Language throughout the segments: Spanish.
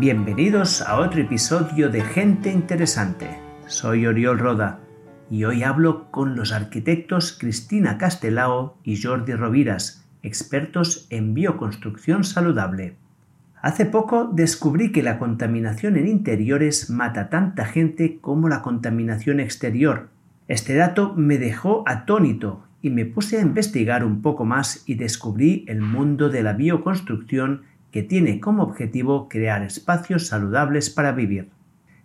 Bienvenidos a otro episodio de Gente Interesante. Soy Oriol Roda y hoy hablo con los arquitectos Cristina Castelao y Jordi Roviras, expertos en bioconstrucción saludable. Hace poco descubrí que la contaminación en interiores mata tanta gente como la contaminación exterior. Este dato me dejó atónito y me puse a investigar un poco más y descubrí el mundo de la bioconstrucción que tiene como objetivo crear espacios saludables para vivir.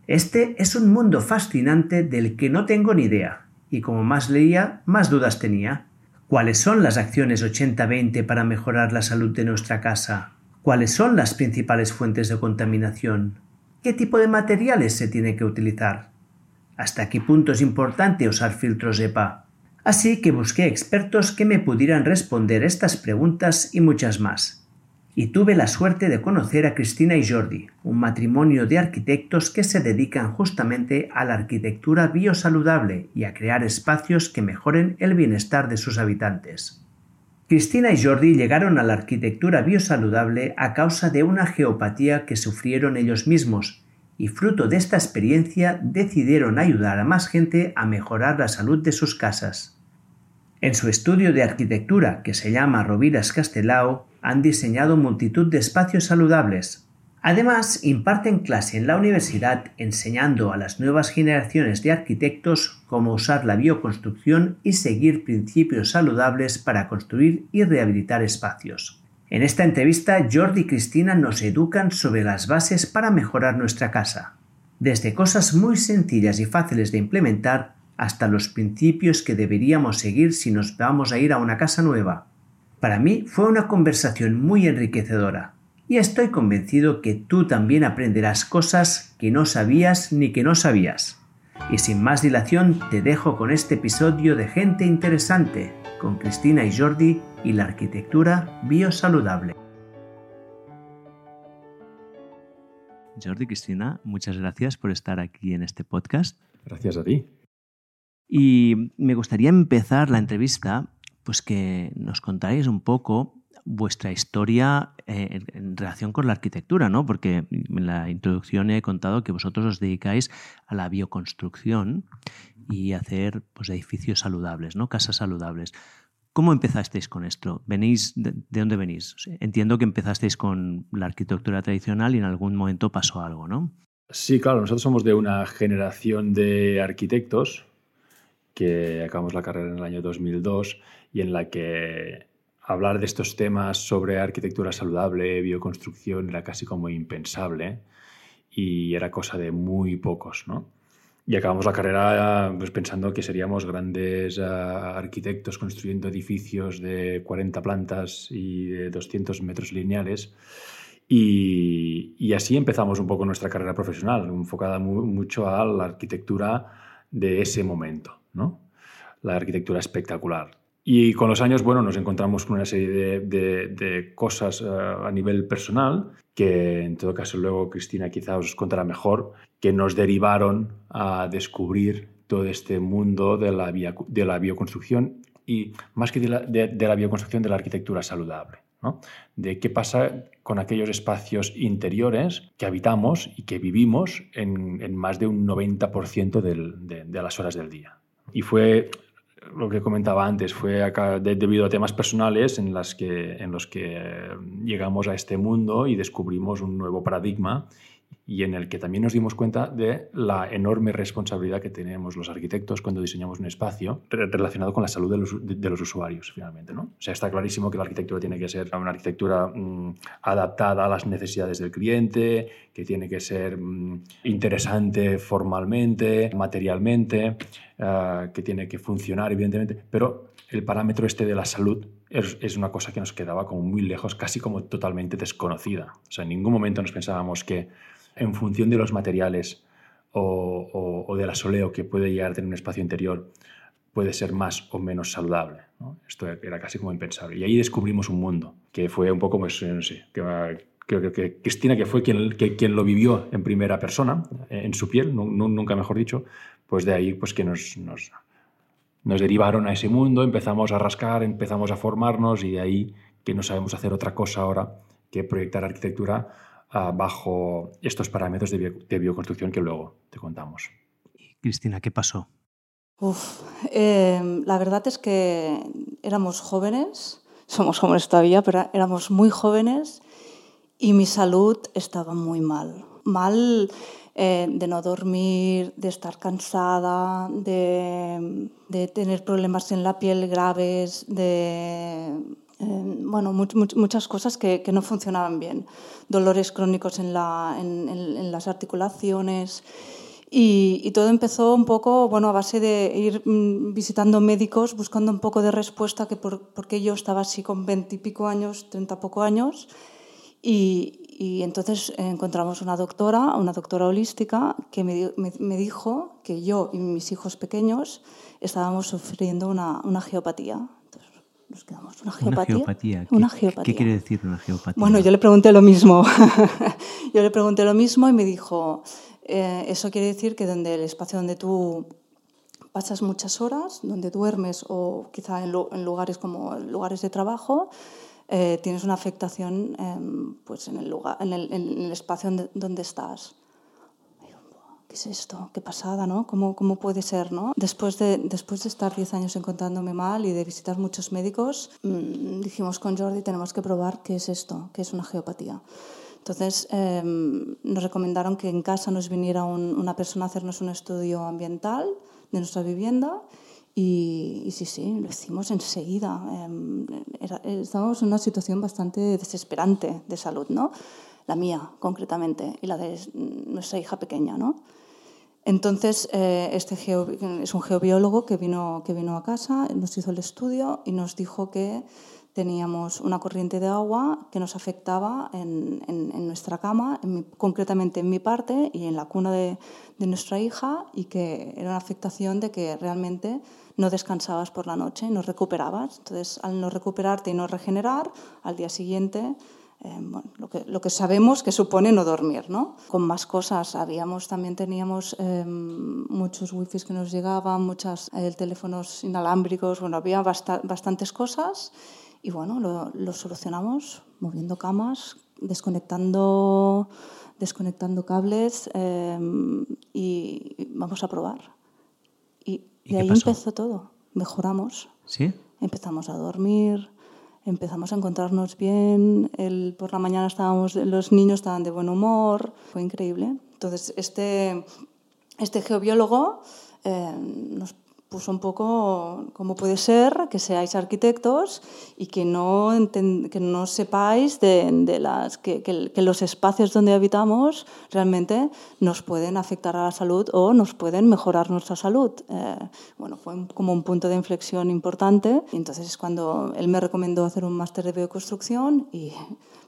Este es un mundo fascinante del que no tengo ni idea, y como más leía, más dudas tenía. ¿Cuáles son las acciones 80-20 para mejorar la salud de nuestra casa? ¿Cuáles son las principales fuentes de contaminación? ¿Qué tipo de materiales se tiene que utilizar? ¿Hasta qué punto es importante usar filtros EPA? Así que busqué expertos que me pudieran responder estas preguntas y muchas más y tuve la suerte de conocer a Cristina y Jordi, un matrimonio de arquitectos que se dedican justamente a la arquitectura biosaludable y a crear espacios que mejoren el bienestar de sus habitantes. Cristina y Jordi llegaron a la arquitectura biosaludable a causa de una geopatía que sufrieron ellos mismos, y fruto de esta experiencia decidieron ayudar a más gente a mejorar la salud de sus casas. En su estudio de arquitectura, que se llama Roviras Castelao, han diseñado multitud de espacios saludables. Además, imparten clase en la universidad enseñando a las nuevas generaciones de arquitectos cómo usar la bioconstrucción y seguir principios saludables para construir y rehabilitar espacios. En esta entrevista, Jordi y Cristina nos educan sobre las bases para mejorar nuestra casa. Desde cosas muy sencillas y fáciles de implementar hasta los principios que deberíamos seguir si nos vamos a ir a una casa nueva. Para mí fue una conversación muy enriquecedora y estoy convencido que tú también aprenderás cosas que no sabías ni que no sabías. Y sin más dilación te dejo con este episodio de Gente Interesante con Cristina y Jordi y la arquitectura biosaludable. Jordi, Cristina, muchas gracias por estar aquí en este podcast. Gracias a ti. Y me gustaría empezar la entrevista, pues que nos contáis un poco vuestra historia eh, en relación con la arquitectura, ¿no? Porque en la introducción he contado que vosotros os dedicáis a la bioconstrucción y hacer pues, edificios saludables, ¿no? Casas saludables. ¿Cómo empezasteis con esto? ¿Venís de, de, dónde venís? Entiendo que empezasteis con la arquitectura tradicional y en algún momento pasó algo, ¿no? Sí, claro, nosotros somos de una generación de arquitectos que acabamos la carrera en el año 2002 y en la que hablar de estos temas sobre arquitectura saludable, bioconstrucción, era casi como impensable y era cosa de muy pocos, ¿no? Y acabamos la carrera pues, pensando que seríamos grandes uh, arquitectos construyendo edificios de 40 plantas y de 200 metros lineales. Y, y, así empezamos un poco nuestra carrera profesional, enfocada muy, mucho a la arquitectura de ese momento. ¿No? La arquitectura espectacular. Y con los años, bueno, nos encontramos con una serie de, cosas eh, a nivel personal, que en todo caso luego Cristina quizá os contará mejor, que nos derivaron a descubrir todo este mundo de la, bioconstrucción y más que de la, bioconstrucción, de la arquitectura saludable. de qué pasa con aquellos espacios interiores que habitamos y que vivimos en, más de un 90% del, de, de, las horas del día. Y fue lo que comentaba antes, fue debido a temas personales en, las que, en los que llegamos a este mundo y descubrimos un nuevo paradigma y en el que también nos dimos cuenta de la enorme responsabilidad que tenemos los arquitectos cuando diseñamos un espacio relacionado con la salud de los, usuarios, finalmente. ¿no? O sea, está clarísimo que la arquitectura tiene que ser una arquitectura mmm, adaptada a las necesidades del cliente, que tiene que ser mmm, interesante formalmente, materialmente, uh, que tiene que funcionar, evidentemente, pero el parámetro este de la salud es, una cosa que nos quedaba como muy lejos, casi como totalmente desconocida. O sea, en ningún momento nos pensábamos que en función de los materiales o, o, o del asoleo que puede llegar a tener un espacio interior, puede ser más o menos saludable. Esto era casi como impensable. Y ahí descubrimos un mundo que fue un poco, pues, no sé, que, que, Cristina, que fue quien, quien lo vivió en primera persona, en su piel, nunca mejor dicho, pues de ahí pues que nos, nos derivaron a ese mundo, empezamos a rascar, empezamos a formarnos y de ahí que no sabemos hacer otra cosa ahora que proyectar arquitectura ah, bajo estos parámetros de, bioconstrucción que luego te contamos. Cristina, ¿qué pasó? Em, la verdad es que éramos jóvenes, somos jóvenes todavía, pero éramos muy jóvenes y mi salud estaba muy mal. Mal eh, de no dormir, de estar cansada, de, tener problemas en la piel graves, de eh, bueno, muchas cosas que, no funcionaban bien. Dolores crónicos en, las articulaciones. Y, todo empezó un poco bueno, a base de ir mm, visitando médicos, buscando un poco de respuesta, que porque yo estaba así con veintipico años, treinta poco años, y, y entonces encontramos una doctora, una doctora holística, que me, me, dijo que yo y mis hijos pequeños estábamos sufriendo una, una geopatía. Nos quedamos, ¿una geopatía? ¿Una geopatía? ¿Qué, quiere decir una geopatía? Bueno, yo le pregunté lo mismo. yo le pregunté lo mismo y me dijo, eh, eso quiere decir que donde el espacio donde tú pasas muchas horas, donde duermes o quizá en, en lugares como lugares de trabajo, eh, tienes una afectación em, pues en, el lugar, en, el, en el espacio donde, estás. ¿Qué es esto? Qué pasada, ¿no? ¿Cómo, cómo puede ser, no? Después de, después de estar 10 años encontrándome mal y de visitar muchos médicos, mmm, dijimos con Jordi, tenemos que probar qué es esto, qué es una geopatía. Entonces eh, nos recomendaron que en casa nos viniera un, una persona a hacernos un estudio ambiental de nuestra vivienda y, sí, sí, lo hicimos enseguida. Em, estábamos en una situación bastante desesperante de salud, ¿no? La mía, concretamente, y la de nuestra hija pequeña, ¿no? Entonces, eh, este es un geobiólogo que vino, que vino a casa, nos hizo el estudio y nos dijo que teníamos una corriente de agua que nos afectaba en, en, nuestra cama, concretamente en mi parte y en la cuna de, de, nuestra hija, y que era una afectación de que realmente no descansabas por la noche, no recuperabas. Entonces, al no recuperarte y no regenerar, al día siguiente eh, bueno, lo, que, lo, que, sabemos que supone no dormir, ¿no? Con más cosas, habíamos, también teníamos eh, muchos wifis que nos llegaban, muchos eh, teléfonos inalámbricos, bueno, había bastantes cosas y bueno, lo, lo, solucionamos moviendo camas, desconectando, desconectando cables em, y vamos a probar. Y, ¿Y, ahí empezó todo. Mejoramos. ¿Sí? Empezamos a dormir, empezamos a encontrarnos bien. El, por la mañana estábamos, los niños estaban de buen humor. Fue increíble. Entonces, este, este geobiólogo eh, nos puso un poco cómo puede ser que seáis arquitectos y que no, que no sepáis de, de las, que, que, los espacios donde habitamos realmente nos pueden afectar a la salud o nos pueden mejorar nuestra salud. Eh, bueno, fue como un punto de inflexión importante. Y entonces es cuando él me recomendó hacer un máster de bioconstrucción y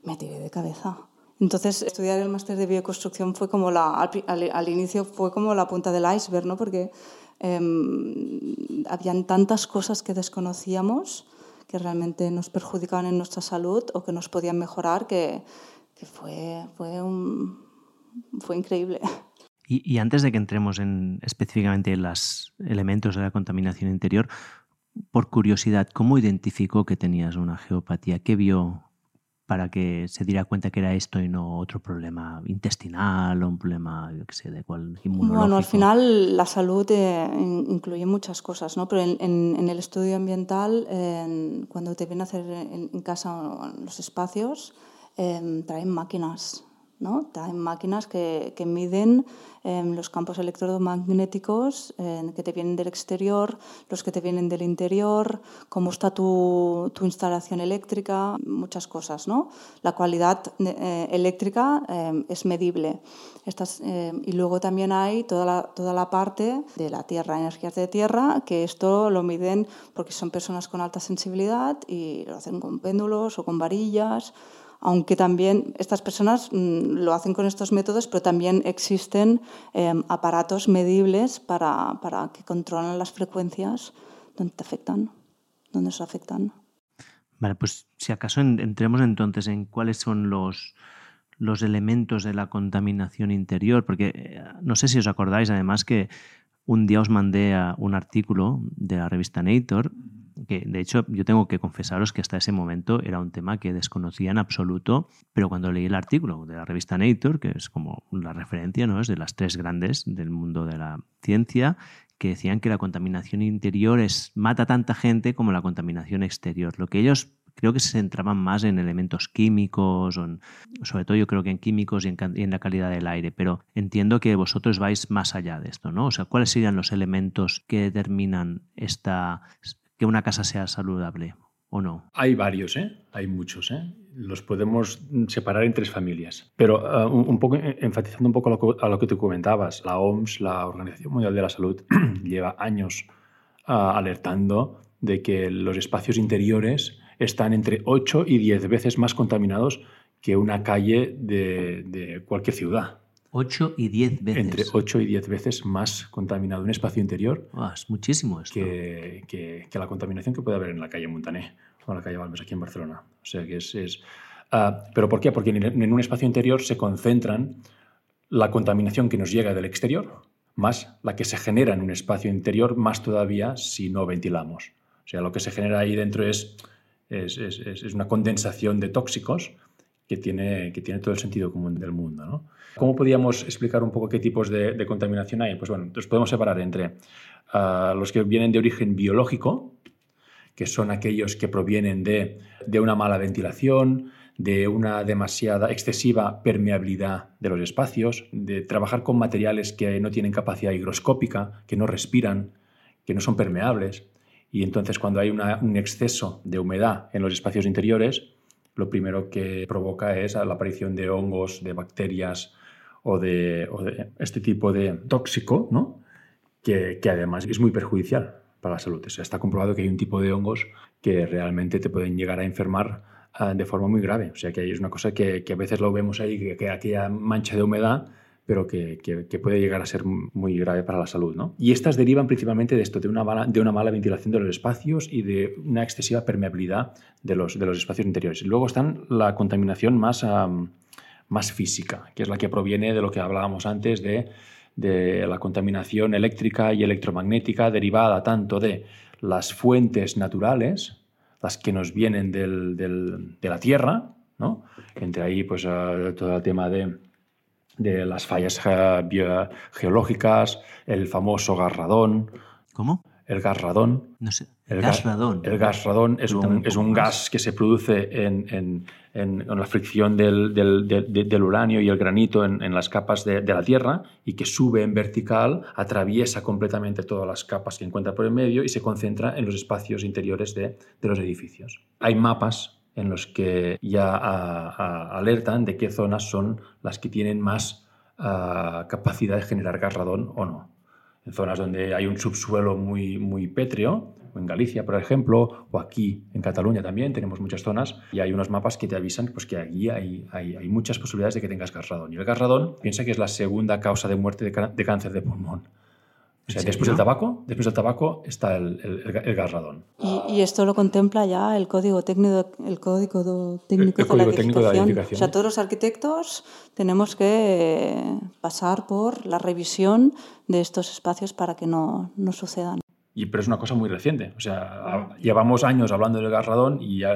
me tiré de cabeza. Entonces, estudiar el máster de bioconstrucción fue como la, al, al, al, inicio fue como la punta del iceberg, ¿no? Porque eh, habían tantas cosas que desconocíamos que realmente nos perjudicaban en nuestra salud o que nos podían mejorar, que, fue, fue, fue increíble. Y, y, antes de que entremos en, específicamente en los elementos de la contaminación interior, por curiosidad, ¿cómo identificó que tenías una geopatía? ¿Qué vio para que se diera cuenta que era esto y no otro problema intestinal o un problema, yo qué sé, de cuál inmunológico? Bueno, al final la salud eh, incluye muchas cosas, ¿no? Pero en, el estudio ambiental, cuando te vienen a hacer en, casa los espacios, eh, traen máquinas ¿no? Hay máquinas que, miden eh, los campos electromagnéticos eh, que te vienen del exterior, los que te vienen del interior, cómo está tu, instalación eléctrica, muchas cosas. ¿no? La cualidad eh, eléctrica eh, es medible. Eh, y luego también hay toda la, toda la parte de la tierra, energías de tierra, que esto lo miden porque son personas con alta sensibilidad y lo hacen con péndulos o con varillas aunque también estas personas mm, lo hacen con estos métodos, pero también existen em, aparatos medibles para, para, que controlan las frecuencias donde te afectan, donde se afectan. Vale, pues si acaso entremos entonces en cuáles son los, los elementos de la contaminación interior, porque eh, no sé si os acordáis además que un día os mandé a un artículo de la revista Nature que de hecho yo tengo que confesaros que hasta ese momento era un tema que desconocía en absoluto, pero cuando leí el artículo de la revista Nature, que es como la referencia, ¿no? Es de las tres grandes del mundo de la ciencia, que decían que la contaminación interior es, mata tanta gente como la contaminación exterior. Lo que ellos creo que se centraban más en elementos químicos, sobre todo yo creo que en químicos y en, y en, la calidad del aire, pero entiendo que vosotros vais más allá de esto, ¿no? O sea, ¿cuáles serían los elementos que determinan esta, que una casa sea saludable o no? Hay varios, ¿eh? Hay muchos, ¿eh? Los podemos separar en tres familias. Pero uh, un, poco, enfatizando un poco a lo, que, a tú comentabas, la OMS, la Organización Mundial de la Salud, lleva años uh, alertando de que los espacios interiores están entre 8 y 10 veces más contaminados que una calle de cualquier ciudad. 8 y 10 veces. Entre 8 y 10 veces más contaminado un espacio interior. Oh, es muchísimo esto. Que, que, que, la contaminación que puede haber en la calle Montané o en la calle Balmes aquí en Barcelona. O sea que es. es uh, ¿Pero por qué? Porque en, en, un espacio interior se concentran la contaminación que nos llega del exterior, más la que se genera en un espacio interior, más todavía si no ventilamos. O sea, lo que se genera ahí dentro es, es, es, es una condensación de tóxicos que tiene, que tiene todo el sentido común del mundo. ¿no? ¿Cómo podríamos explicar un poco qué tipos de, contaminación hay? Pues bueno, los podemos separar entre uh, los que vienen de origen biológico, que son aquellos que provienen de, una mala ventilación, de una demasiada excesiva permeabilidad de los espacios, de trabajar con materiales que no tienen capacidad higroscópica, que no respiran, que no son permeables. Y entonces cuando hay un exceso de humedad en los espacios interiores, lo primero que provoca es la aparición de hongos, de bacterias o de, este tipo de tóxico, ¿no? que, además es muy perjudicial para la salud. O está comprobado que hay un tipo de hongos que realmente te pueden llegar a enfermar uh, de forma muy grave. O sea, que es una cosa que, que a veces lo vemos ahí, que, que aquella mancha de humedad pero que, que, puede llegar a ser muy grave para la salud. ¿no? Y estas derivan principalmente de esto, de una, mala, de una mala ventilación de los espacios y de una excesiva permeabilidad de los, de los espacios interiores. Luego están la contaminación más, más física, que es la que proviene de lo que hablábamos antes de, de la contaminación eléctrica y electromagnética derivada tanto de las fuentes naturales, las que nos vienen del, del, de la Tierra, ¿no? entre ahí pues, uh, todo el tema de de las fallas ge geológicas, el famoso gas radón. ¿Cómo? El gas radón. No sé. El gas radón. El gas radón es un, es un gas que se produce en, en, en, en la fricción del, del, del, del, uranio y el granito en, las capas de, de, la Tierra y que sube en vertical, atraviesa completamente todas las capas que encuentra por el medio y se concentra en los espacios interiores de, de los edificios. Hay mapas en los que ya alertan de qué zonas son las que tienen más a, capacidad de generar gas o no. En zonas donde hay un subsuelo muy, muy pétreo, en Galicia, por ejemplo, o aquí en Cataluña también, tenemos muchas zonas y hay unos mapas que te avisan pues, que aquí hay, hay, muchas posibilidades de que tengas gas. Y el gas radón piensa que es la segunda causa de muerte de cáncer de pulmón. O sea, después del tabaco, después del tabaco está el, el, el gas radón. Y, y, esto lo contempla ya el código técnico, el código técnico, el, el código de, la técnico de la edificación. O sea, todos los arquitectos tenemos que pasar por la revisión de estos espacios para que no, no sucedan. Y, pero es una cosa muy reciente. O sea, llevamos años hablando del gas radón y ya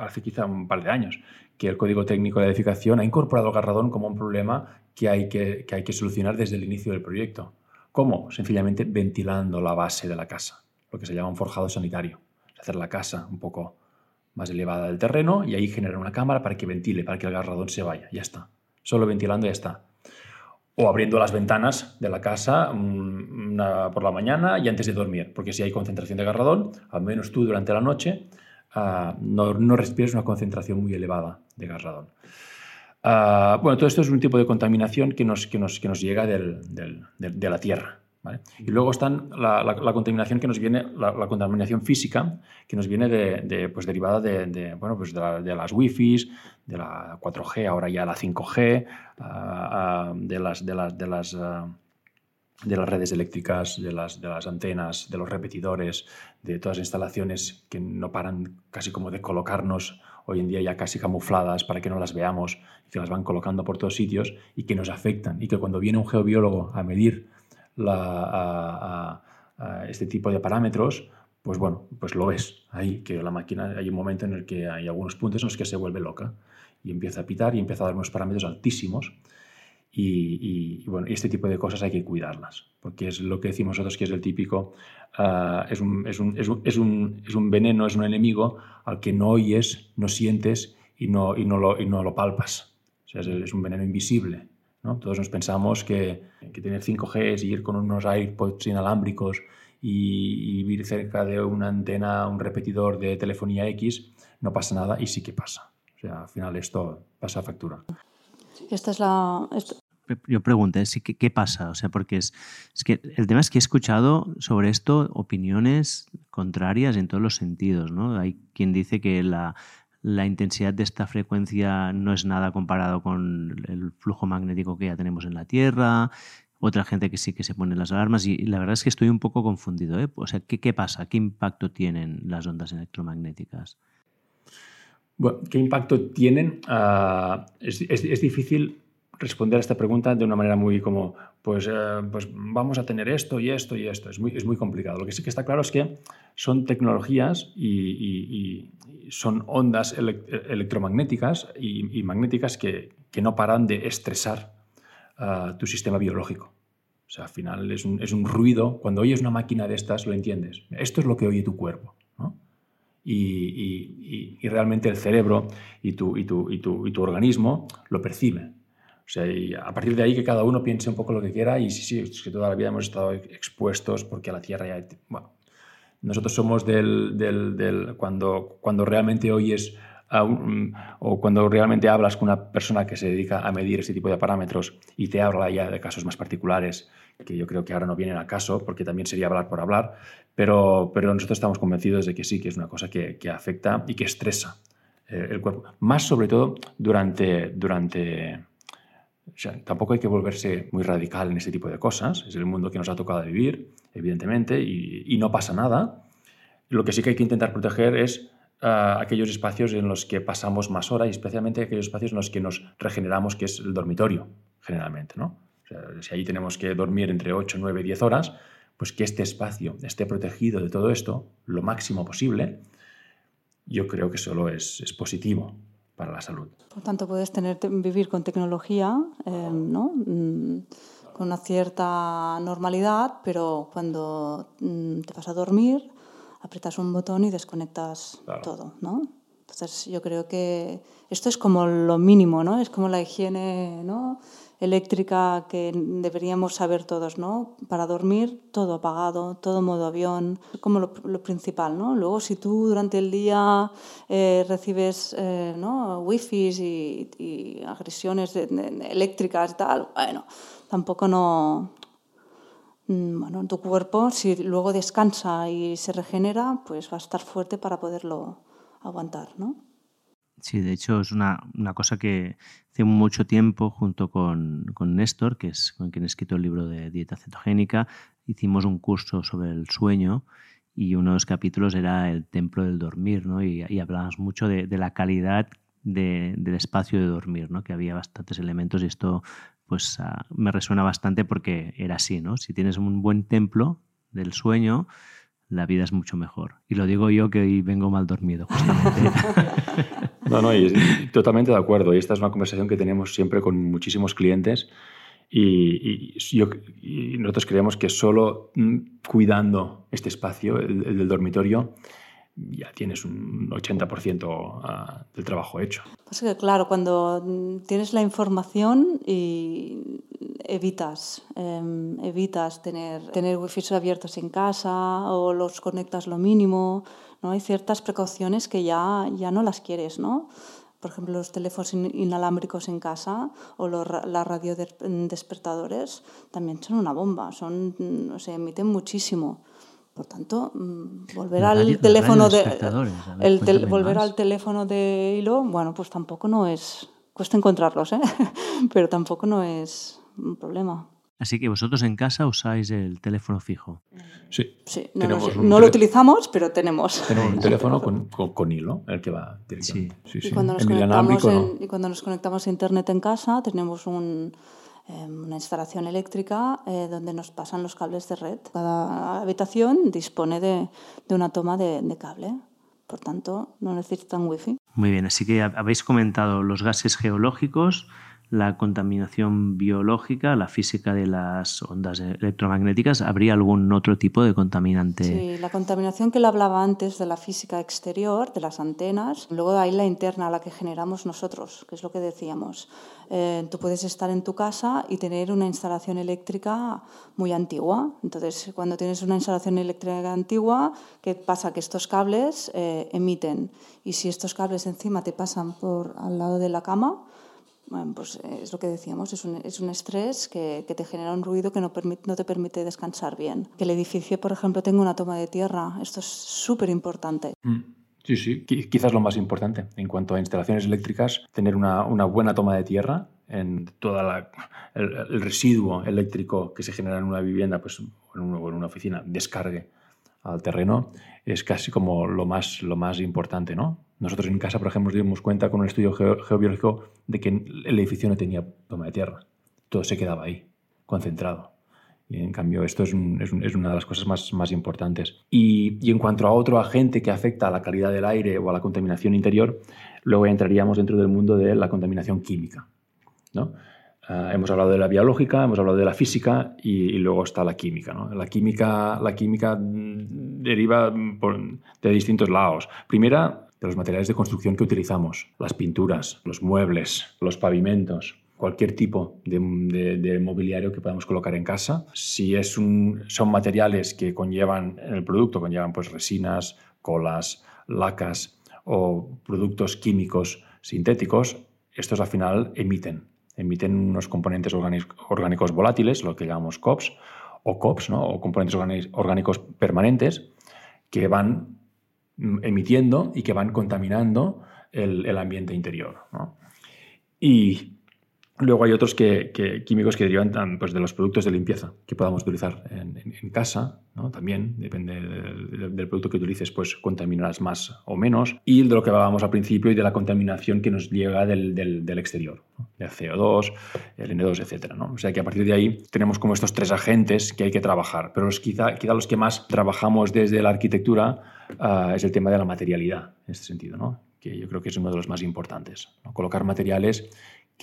hace quizá un par de años que el Código Técnico de la Edificación ha incorporado el gas radón como un problema que hay que, que hay que solucionar desde el inicio del proyecto. ¿Cómo? Sencillamente ventilando la base de la casa, lo que se llama un forjado sanitario. Hacer la casa un poco más elevada del terreno y ahí generar una cámara para que ventile, para que el gas radón se vaya. Ya está. Solo ventilando ya está. O abriendo las ventanas de la casa mm, por la mañana y antes de dormir, porque si hay concentración de gas radón, al menos tú durante la noche uh, no, no respires una concentración muy elevada de gas radón. Uh, bueno, todo esto es un tipo de contaminación que nos, que nos, que nos llega de, la Tierra. Y luego están la, contaminación que nos viene, la, contaminación física, que nos viene de, pues derivada de, bueno, pues de, las Wi-Fi, de la 4G, ahora ya la 5G, uh, uh, de las, de las, de las de las redes eléctricas, de las, de las antenas, de los repetidores, de todas las instalaciones que no paran casi como de colocarnos hoy en día ya casi camufladas para que no las veamos que las van colocando por todos sitios y que nos afectan y que cuando viene un geobiólogo a medir este tipo de parámetros pues bueno, pues lo ves ahí, que la máquina, hay un momento en el que hay algunos puntos en los que se vuelve loca y empieza a pitar y empieza a dar unos parámetros altísimos. Y, bueno, este tipo de cosas hay que cuidarlas, porque es lo que decimos nosotros que es el típico, ah, es, un, es, un, es, un, es, un, veneno, es un enemigo al que no oyes, no sientes y no, y no, lo, no lo palpas. O sea, es, un veneno invisible. ¿no? Todos nos pensamos que, que tener 5G y ir con unos AirPods inalámbricos y, y vivir cerca de una antena, un repetidor de telefonía X, no pasa nada y sí que pasa. O sea, al final esto pasa factura. Esta es la. Yo pregunté, ¿qué, ¿qué, pasa? O sea, porque es, es, que el tema es que he escuchado sobre esto opiniones contrarias en todos los sentidos, ¿no? Hay quien dice que la, la intensidad de esta frecuencia no es nada comparado con el flujo magnético que ya tenemos en la Tierra, otra gente que sí que se pone las alarmas y, la verdad es que estoy un poco confundido. ¿eh? O sea, ¿qué, ¿qué, pasa? ¿Qué impacto tienen las ondas electromagnéticas? ¿qué impacto tienen? Es, es, es, difícil responder a esta pregunta de una manera muy como, pues, uh, pues vamos a tener esto y esto y esto. Es muy, es muy complicado. Lo que sí que está claro es que son tecnologías y, y, y son ondas ele electromagnéticas y, magnéticas que, que, no paran de estresar uh, tu sistema biológico. O sea, al final es un, es un ruido. Cuando oyes una máquina de estas, lo entiendes. Esto es lo que oye tu cuerpo. ¿no? Y, y, y, realmente el cerebro y tu, y, tu, y, tu, y tu organismo lo percibe. O sea, y a partir de ahí que cada uno piense un poco lo que quiera y sí, sí, es que toda la vida hemos estado expuestos porque a la Tierra ya... Bueno, nosotros somos del... del, del cuando, cuando realmente oyes un, o cuando realmente hablas con una persona que se dedica a medir ese tipo de parámetros y te habla ya de casos más particulares, que yo creo que ahora no vienen a caso, porque también sería hablar por hablar, pero, pero nosotros estamos convencidos de que sí, que es una cosa que, que afecta y que estresa eh, el cuerpo. Más sobre todo durante... durante tampoco hay que volverse muy radical en ese tipo de cosas. Es el mundo que nos ha tocado vivir, evidentemente, y, no pasa nada. Lo que sí que hay que intentar proteger es uh, aquellos espacios en los que pasamos más horas y especialmente aquellos espacios en los que nos regeneramos, que es el dormitorio, generalmente. ¿no? Si ahí tenemos que dormir entre 8, 9, 10 horas, pues que este espacio esté protegido de todo esto lo máximo posible, yo creo que solo es, es positivo para la salud. Por tanto, puedes tener, vivir con tecnología, eh, ¿no? Mm, con una cierta normalidad, pero cuando mm, te vas a dormir, apretas un botón y desconectas claro. todo, ¿no? Entonces, yo creo que esto es como lo mínimo, ¿no? Es como la higiene, ¿no? Eléctrica que deberíamos saber todos, ¿no? Para dormir, todo apagado, todo modo avión, como lo, lo principal, ¿no? Luego, si tú durante el día eh, recibes, eh, ¿no? Wifi y, y agresiones de, de, eléctricas y tal, bueno, tampoco no... Mm, bueno, tu cuerpo, si luego descansa y se regenera, pues va a estar fuerte para poderlo aguantar, ¿no? Sí, de hecho es una, una, cosa que hace mucho tiempo, junto con, con, Néstor, que es con quien he escrito el libro de dieta cetogénica, hicimos un curso sobre el sueño y uno de los capítulos era el templo del dormir, ¿no? Y, y mucho de, de la calidad de, del espacio de dormir, ¿no? Que había bastantes elementos y esto pues uh, me resuena bastante porque era así, ¿no? Si tienes un buen templo del sueño, la vida es mucho mejor. Y lo digo yo que hoy vengo mal dormido, justamente. No, no, y, totalmente de acuerdo. Y esta es una conversación que tenemos siempre con muchísimos clientes. Y, nosotros creemos que solo mm, cuidando este espacio, el del dormitorio, ya tienes un 80% uh, del trabajo hecho. Pues que, claro, cuando tienes la información y evitas, eh, evitas tener, tener wifi abiertos en casa o los conectas lo mínimo, ¿no? Hay ciertas precauciones que ya, ya no las quieres, ¿no? Por ejemplo, los teléfonos inalámbricos en casa o los, las radiodespertadores también son una bomba, son, o sea, emiten muchísimo. Por tanto, mm, volver al teléfono de el tel, volver más. al teléfono de hilo, bueno, pues tampoco no es cuesta encontrarlos, ¿eh? pero tampoco no es un problema. Así que vosotros en casa usáis el teléfono fijo. Sí. sí no, no, no lo utilizamos, pero tenemos. Tenemos un teléfono con, con, con, hilo, el que va directamente. Sí. Sí, y, cuando nos conectamos en, y cuando nos conectamos a internet en casa, tenemos un una instalación eléctrica eh, donde nos pasan los cables de red. Cada habitación dispone de, de una toma de, de, cable, por tanto no necesitan wifi. Muy bien, así que habéis comentado los gases geológicos, la contaminación biológica, la física de las ondas electromagnéticas, ¿habría algún otro tipo de contaminante? Sí, la contaminación que le hablaba antes de la física exterior, de las antenas, luego hay la interna, la que generamos nosotros, que es lo que decíamos. Eh, tú puedes estar en tu casa y tener una instalación eléctrica muy antigua. Entonces, cuando tienes una instalación eléctrica antigua, ¿qué pasa? Que estos cables eh, emiten. Y si estos cables encima te pasan por al lado de la cama, pues eh, es lo que decíamos, es un, es un estrés que, que, te genera un ruido que no, no, te permite descansar bien. Que el edificio, por ejemplo, tenga una toma de tierra, esto es súper importante. Mm. Sí, sí, quizás lo más importante en cuanto a instalaciones eléctricas, tener una, una buena toma de tierra en todo el, el, residuo eléctrico que se genera en una vivienda, pues un, en una oficina, descargue al terreno, es casi como lo más, lo más importante, ¿no? Nosotros en casa, por ejemplo, nos dimos cuenta con un estudio geobiológico de que el edificio no tenía toma de tierra. Todo se quedaba ahí, concentrado. Y en cambio, esto es, es una de las cosas más, más importantes. Y, y, en cuanto a otro agente que afecta a la calidad del aire o a la contaminación interior, luego entraríamos dentro del mundo de la contaminación química. ¿no? Uh, hemos hablado de la biológica, hemos hablado de la física y, luego está la química. La química. La química deriva por, de distintos lados. Primera, de los materiales de construcción que utilizamos, las pinturas, los muebles, los pavimentos, cualquier tipo de, mobiliario que podamos colocar en casa. Si son materiales que conllevan en el producto, conllevan pues resinas, colas, lacas o productos químicos sintéticos, estos al final emiten, emiten unos componentes orgánicos volátiles, lo que llamamos COPS, o COPS, o componentes orgánicos permanentes, que van emitiendo y que van contaminando el, ambiente interior. Luego hay otros que, que, químicos que derivan pues, de los productos de limpieza que podamos utilizar en, en, en casa. ¿no? También depende del, del, producto que utilices, pues contaminarás más o menos. Y de lo que hablábamos al principio y de la contaminación que nos llega del, del, del exterior, ¿no? el CO2, el N2, etc. ¿no? O sea que a partir de ahí tenemos como estos tres agentes que hay que trabajar. Pero los, quizá, quizá los que más trabajamos desde la arquitectura uh, es el tema de la materialidad, en este sentido, que yo creo que es uno de los más importantes. Colocar materiales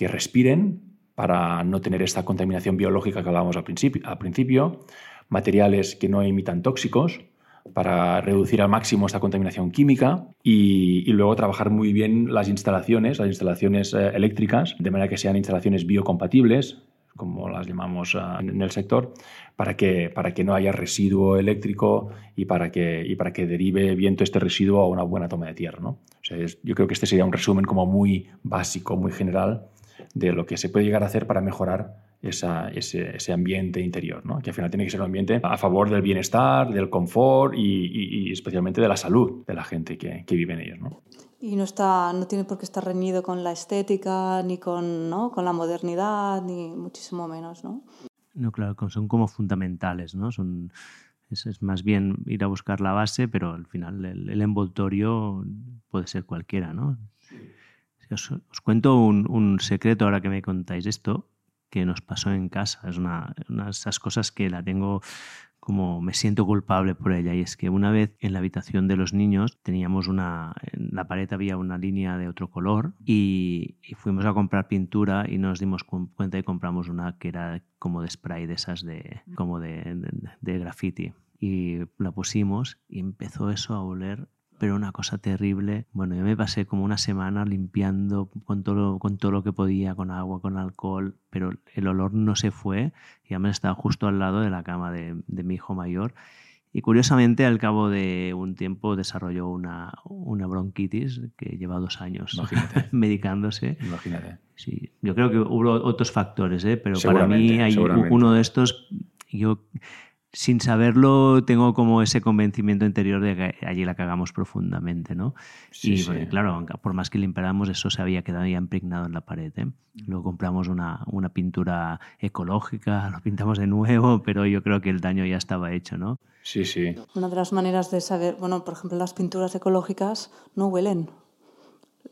que respiren para no tener esta contaminación biológica que hablábamos al al principio, materiales que no emitan tóxicos para reducir al máximo esta contaminación química y, y luego trabajar muy bien las instalaciones, las instalaciones eh, eléctricas, de manera que sean instalaciones biocompatibles, como las llamamos uh, en el sector, para que, para que no haya residuo eléctrico y para, que, y para que derive viento este residuo a una buena toma de tierra. ¿no? O sea, es, yo creo que este sería un resumen como muy básico, muy general de lo que se puede llegar a hacer para mejorar esa, ese, ese, ambiente interior, ¿no? que al final tiene que ser un ambiente a favor del bienestar, del confort y, y, y especialmente de la salud de la gente que, que vive en ellos. ¿no? Y no, está, no tiene por qué estar reñido con la estética, ni con, ¿no? con la modernidad, ni muchísimo menos. ¿no? No, claro, son como fundamentales, ¿no? Son, es, es, más bien ir a buscar la base, pero al final el, el envoltorio puede ser cualquiera, ¿no? Os, os cuento un, un, secreto ahora que me contáis esto, que nos pasó en casa. Es una, una de esas cosas que la tengo como me siento culpable por ella. Y es que una vez en la habitación de los niños teníamos una, en la pared había una línea de otro color y, y fuimos a comprar pintura y nos dimos cuenta y compramos una que era como de spray de esas de, como de, de, de graffiti. Y la pusimos y empezó eso a oler pero una cosa terrible. Bueno, yo me pasé como una semana limpiando con todo, lo, con todo lo que podía, con agua, con alcohol, pero el olor no se fue y además estaba justo al lado de la cama de, de mi hijo mayor. Y curiosamente, al cabo de un tiempo, desarrolló una, una bronquitis que lleva dos años Imagínate. medicándose. Imagínate. Sí, yo creo que hubo otros factores, ¿eh? pero para mí hay uno de estos. Yo sin saberlo, tengo como ese convencimiento interior de que allí la cagamos profundamente, ¿no? Sí, y sí. Porque, claro, por más que limpiáramos, eso se había quedado ya impregnado en la pared. ¿eh? Luego compramos una, una, pintura ecológica, lo pintamos de nuevo, pero yo creo que el daño ya estaba hecho, ¿no? Sí, sí. Una de las maneras de saber, bueno, por ejemplo, las pinturas ecológicas no huelen.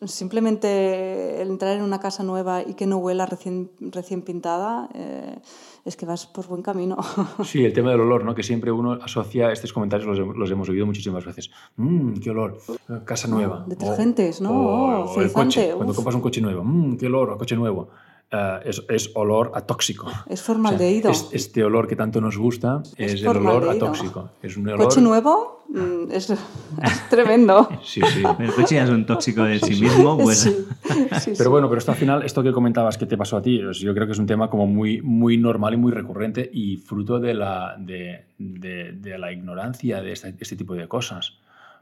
Simplemente el entrar en una casa nueva y que no huela recién, recién pintada, eh, es que vas por buen camino. Sí, el tema del olor, ¿no? que siempre uno asocia estos comentarios, los, los hemos oído muchísimas veces. Mmm, qué olor, casa nueva. Detergentes, ¿no? O, o el coche, cuando compras un coche nuevo, mmm, qué olor, coche nuevo. Uh, es, es, olor a tóxico. Es formaldehído. O sea, es, este olor que tanto nos gusta es, es el olor a tóxico. Es un olor... ¿Coche nuevo? Mm, es, es, tremendo. sí, sí. El coche ya es un tóxico de sí, sí mismo. Pues... Sí, sí, pero bueno, pero esto al final, esto que comentabas que te pasó a ti, yo creo que es un tema como muy, muy normal y muy recurrente y fruto de la, de, de, de la ignorancia de este, este tipo de cosas.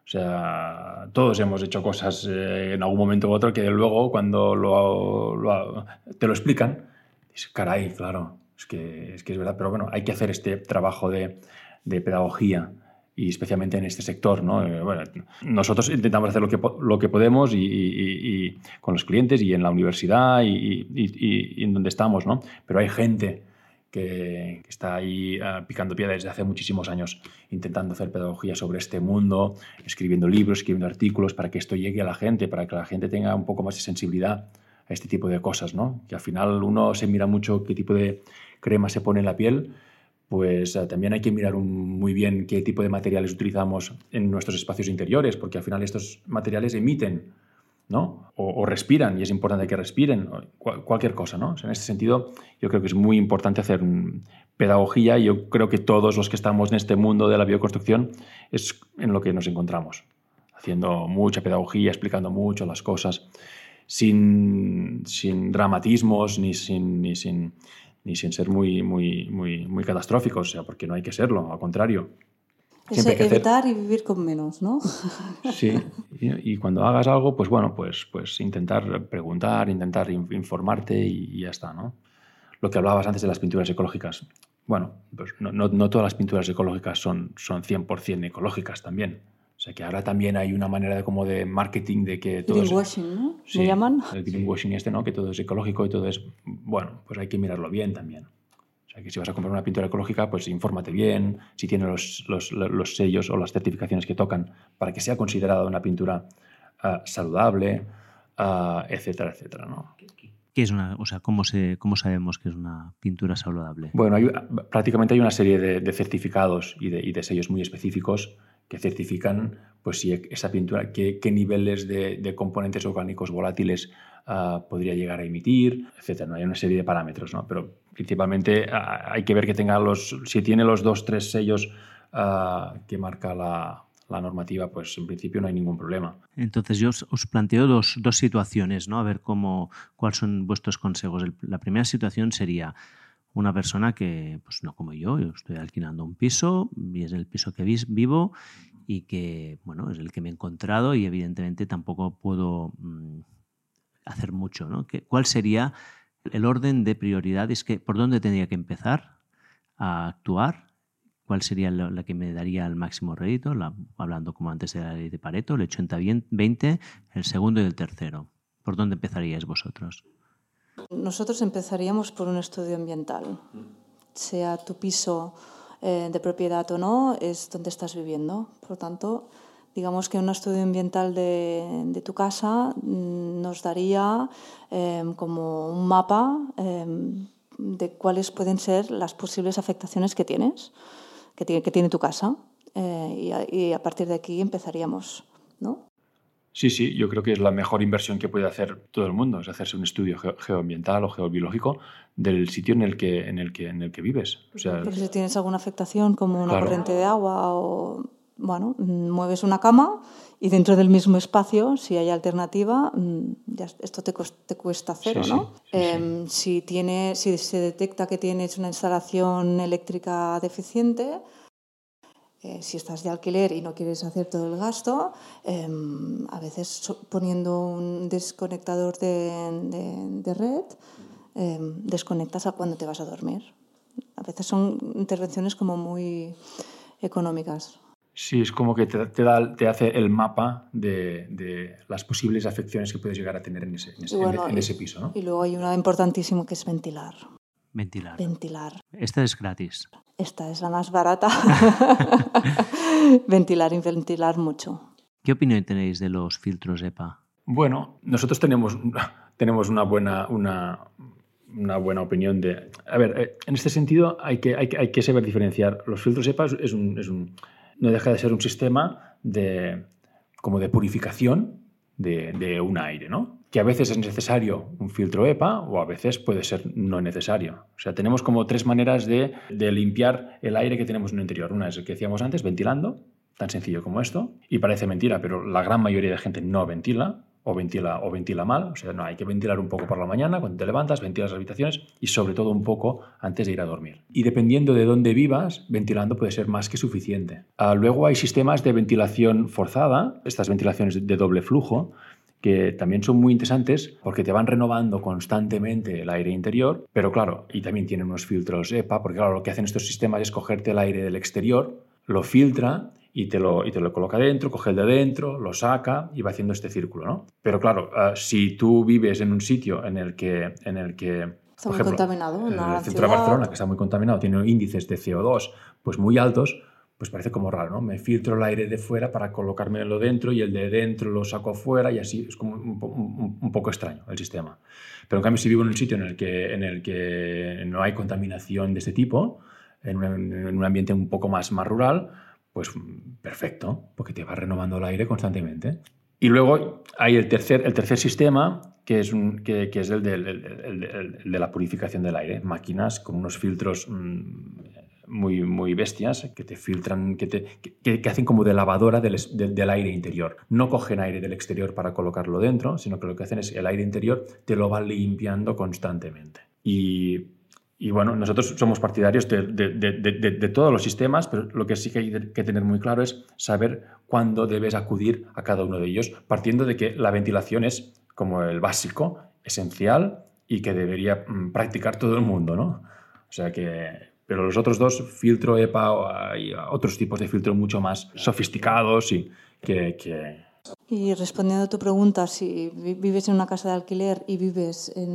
O sea, todos hemos hecho cosas eh, en algún momento u otro que luego cuando lo, lo, te lo explican, dices, caray, claro, es que, es que es verdad, pero bueno, hay que hacer este trabajo de, de pedagogía y especialmente en este sector. ¿no? Eh, bueno, nosotros intentamos hacer lo que, lo que podemos y, y, y, con los clientes y en la universidad y, y en donde estamos, ¿no? pero hay gente que, está ahí uh, picando piedra desde hace muchísimos años, intentando hacer pedagogía sobre este mundo, escribiendo libros, escribiendo artículos para que esto llegue a la gente, para que la gente tenga un poco más de sensibilidad a este tipo de cosas, ¿no? Que al final uno se mira mucho qué tipo de crema se pone en la piel, pues uh, también hay que mirar muy bien qué tipo de materiales utilizamos en nuestros espacios interiores, porque al final estos materiales emiten ¿no? O, respiran y es importante que respiren, cual, cualquier cosa, ¿no? En este sentido, yo creo que es muy importante hacer pedagogía y yo creo que todos los que estamos en este mundo de la bioconstrucción es en lo que nos encontramos, haciendo mucha pedagogía, explicando mucho las cosas, sin, sin dramatismos ni sin, ni sin, ni sin ser muy, muy, muy, muy catastróficos, o sea, porque no hay que serlo, al contrario. Es evitar hacer... y vivir con menos, ¿no? Sí, y, cuando hagas algo, pues bueno, pues, pues intentar preguntar, intentar informarte y, y, ya está, ¿no? Lo que hablabas antes de las pinturas ecológicas. Bueno, pues no, no, no todas las pinturas ecológicas son, son 100% ecológicas también. O sea que ahora también hay una manera de, como de marketing de que todo greenwashing, es, ¿no? Sí, ¿Me llaman? El greenwashing este, ¿no? Que todo es ecológico y todo es... Bueno, pues hay que mirarlo bien también que si vas a comprar una pintura ecológica, pues infórmate bien, si tiene los, los, los sellos o las certificaciones que tocan para que sea considerada una pintura uh, saludable, uh, etcétera, etcétera. ¿no? ¿Qué es una, o sea, ¿cómo, se, ¿Cómo sabemos que es una pintura saludable? Bueno, hay, prácticamente hay una serie de, de certificados y de, y de, sellos muy específicos que certifican pues, si esa pintura, qué, qué niveles de, de, componentes orgánicos volátiles uh, podría llegar a emitir, etcétera. ¿no? Hay una serie de parámetros, ¿no? pero principalmente uh, hay que ver que tenga los, si tiene los dos, tres sellos uh, que marca la, la, normativa, pues en principio no hay ningún problema. Entonces yo os, os planteo dos, dos, situaciones, ¿no? A ver cómo, cuáles son vuestros consejos. El, la primera situación sería una persona que, pues no como yo, yo estoy alquilando un piso y es el piso que vivo y que, bueno, es el que me he encontrado y evidentemente tampoco puedo mmm, hacer mucho, ¿no? ¿Cuál sería el orden de prioridades? Que, ¿Por dónde tendría que empezar a actuar? ¿Cuál sería la, que me daría el máximo rédito? La, hablando como antes de la ley de Pareto, el 80-20, el segundo y el tercero. ¿Por dónde empezaríais vosotros? Nosotros empezaríamos por un estudio ambiental. Sea tu piso eh, de propiedad o no, es donde estás viviendo. Por tanto, digamos que un estudio ambiental de, de tu casa nos daría eh, como un mapa eh, de cuáles pueden ser las posibles afectaciones que tienes, que tiene, que tiene tu casa. Eh, y, a, y, a, partir de aquí empezaríamos, ¿no? Sí, sí, yo creo que es la mejor inversión que puede hacer todo el mundo, es hacerse un estudio ge geoambiental o geobiológico del sitio en el que, en el que, en el que vives. O sea, Pero si tienes alguna afectación como una claro. corriente de agua o bueno, mueves una cama y dentro del mismo espacio, si hay alternativa, ya esto te, te cuesta cero, sí, ¿no? Sí, sí, eh, si, tiene, si se detecta que tienes una instalación eléctrica deficiente, eh, si estás de alquiler y no quieres hacer todo el gasto, eh, a veces poniendo un desconectador de, de, de red, desconectas a cuando te vas a dormir. A veces son intervenciones como muy económicas. Sí, es como que te, te, da, te hace el mapa de, de, las posibles afecciones que puedes llegar a tener en ese, en ese, bueno, en, en ese piso. ¿no? Y luego hay una importantísima que es ventilar. Ventilar. Ventilar. Esta es gratis. Esta es la más barata. ventilar y ventilar mucho. ¿Qué opinión tenéis de los filtros EPA? Bueno, nosotros tenemos, tenemos una, buena, una, una buena opinión de... A ver, eh, en este sentido hay que, hay, hay que saber diferenciar. Los filtros EPA es un, es un, no deja de ser un sistema de, como de purificación de, un aire, ¿no? que a veces es necesario un filtro EPA o a veces puede ser no necesario. O sea, tenemos como tres maneras de, de, limpiar el aire que tenemos en el interior. Una es el que decíamos antes, ventilando, tan sencillo como esto, y parece mentira, pero la gran mayoría de gente no ventila o ventila, o ventila mal, o sea, no, hay que ventilar un poco por la mañana, cuando te levantas, ventilas las habitaciones y sobre todo un poco antes de ir a dormir. Y dependiendo de dónde vivas, ventilando puede ser más que suficiente. Uh, luego hay sistemas de ventilación forzada, estas ventilaciones de doble flujo, que también son muy interesantes porque te van renovando constantemente el aire interior, pero claro, y también tienen unos filtros EPA, porque claro, lo que hacen estos sistemas es cogerte el aire del exterior, lo filtra y te lo, y te lo coloca dentro, coge el de dentro, lo saca y va haciendo este círculo, ¿no? Pero claro, uh, si tú vives en un sitio en el que... En el que está muy ejemplo, contaminado. En el centro de Barcelona, que está muy contaminado, tiene índices de CO2 pues muy altos, pues parece como raro, ¿no? Me filtro el aire de fuera para colocármelo dentro y el de dentro lo saco fuera y así es como un, un, un, poco extraño el sistema. Pero en cambio, si vivo en un sitio en el que, en el que no hay contaminación de este tipo, en un, en un ambiente un poco más, más rural, pues perfecto, porque te va renovando el aire constantemente. Y luego hay el tercer, el tercer sistema, que es, que, es el, de, la purificación del aire. Máquinas con unos filtros mmm, muy, muy bestias que te filtran, que, te, que hacen como de lavadora del, del, del, aire interior. No cogen aire del exterior para colocarlo dentro, sino que lo que hacen es el aire interior te lo va limpiando constantemente. Y y bueno, nosotros somos partidarios de, de, de, de, todos los sistemas, pero lo que sí que hay que tener muy claro es saber cuándo debes acudir a cada uno de ellos, partiendo de que la ventilación es como el básico, esencial y que debería mm, practicar todo el mundo, ¿no? O sea que, pero los otros dos, filtro EPA, hay otros tipos de filtro mucho más sofisticados y que, que y respondiendo a tu pregunta, si vives en una casa de alquiler y vives en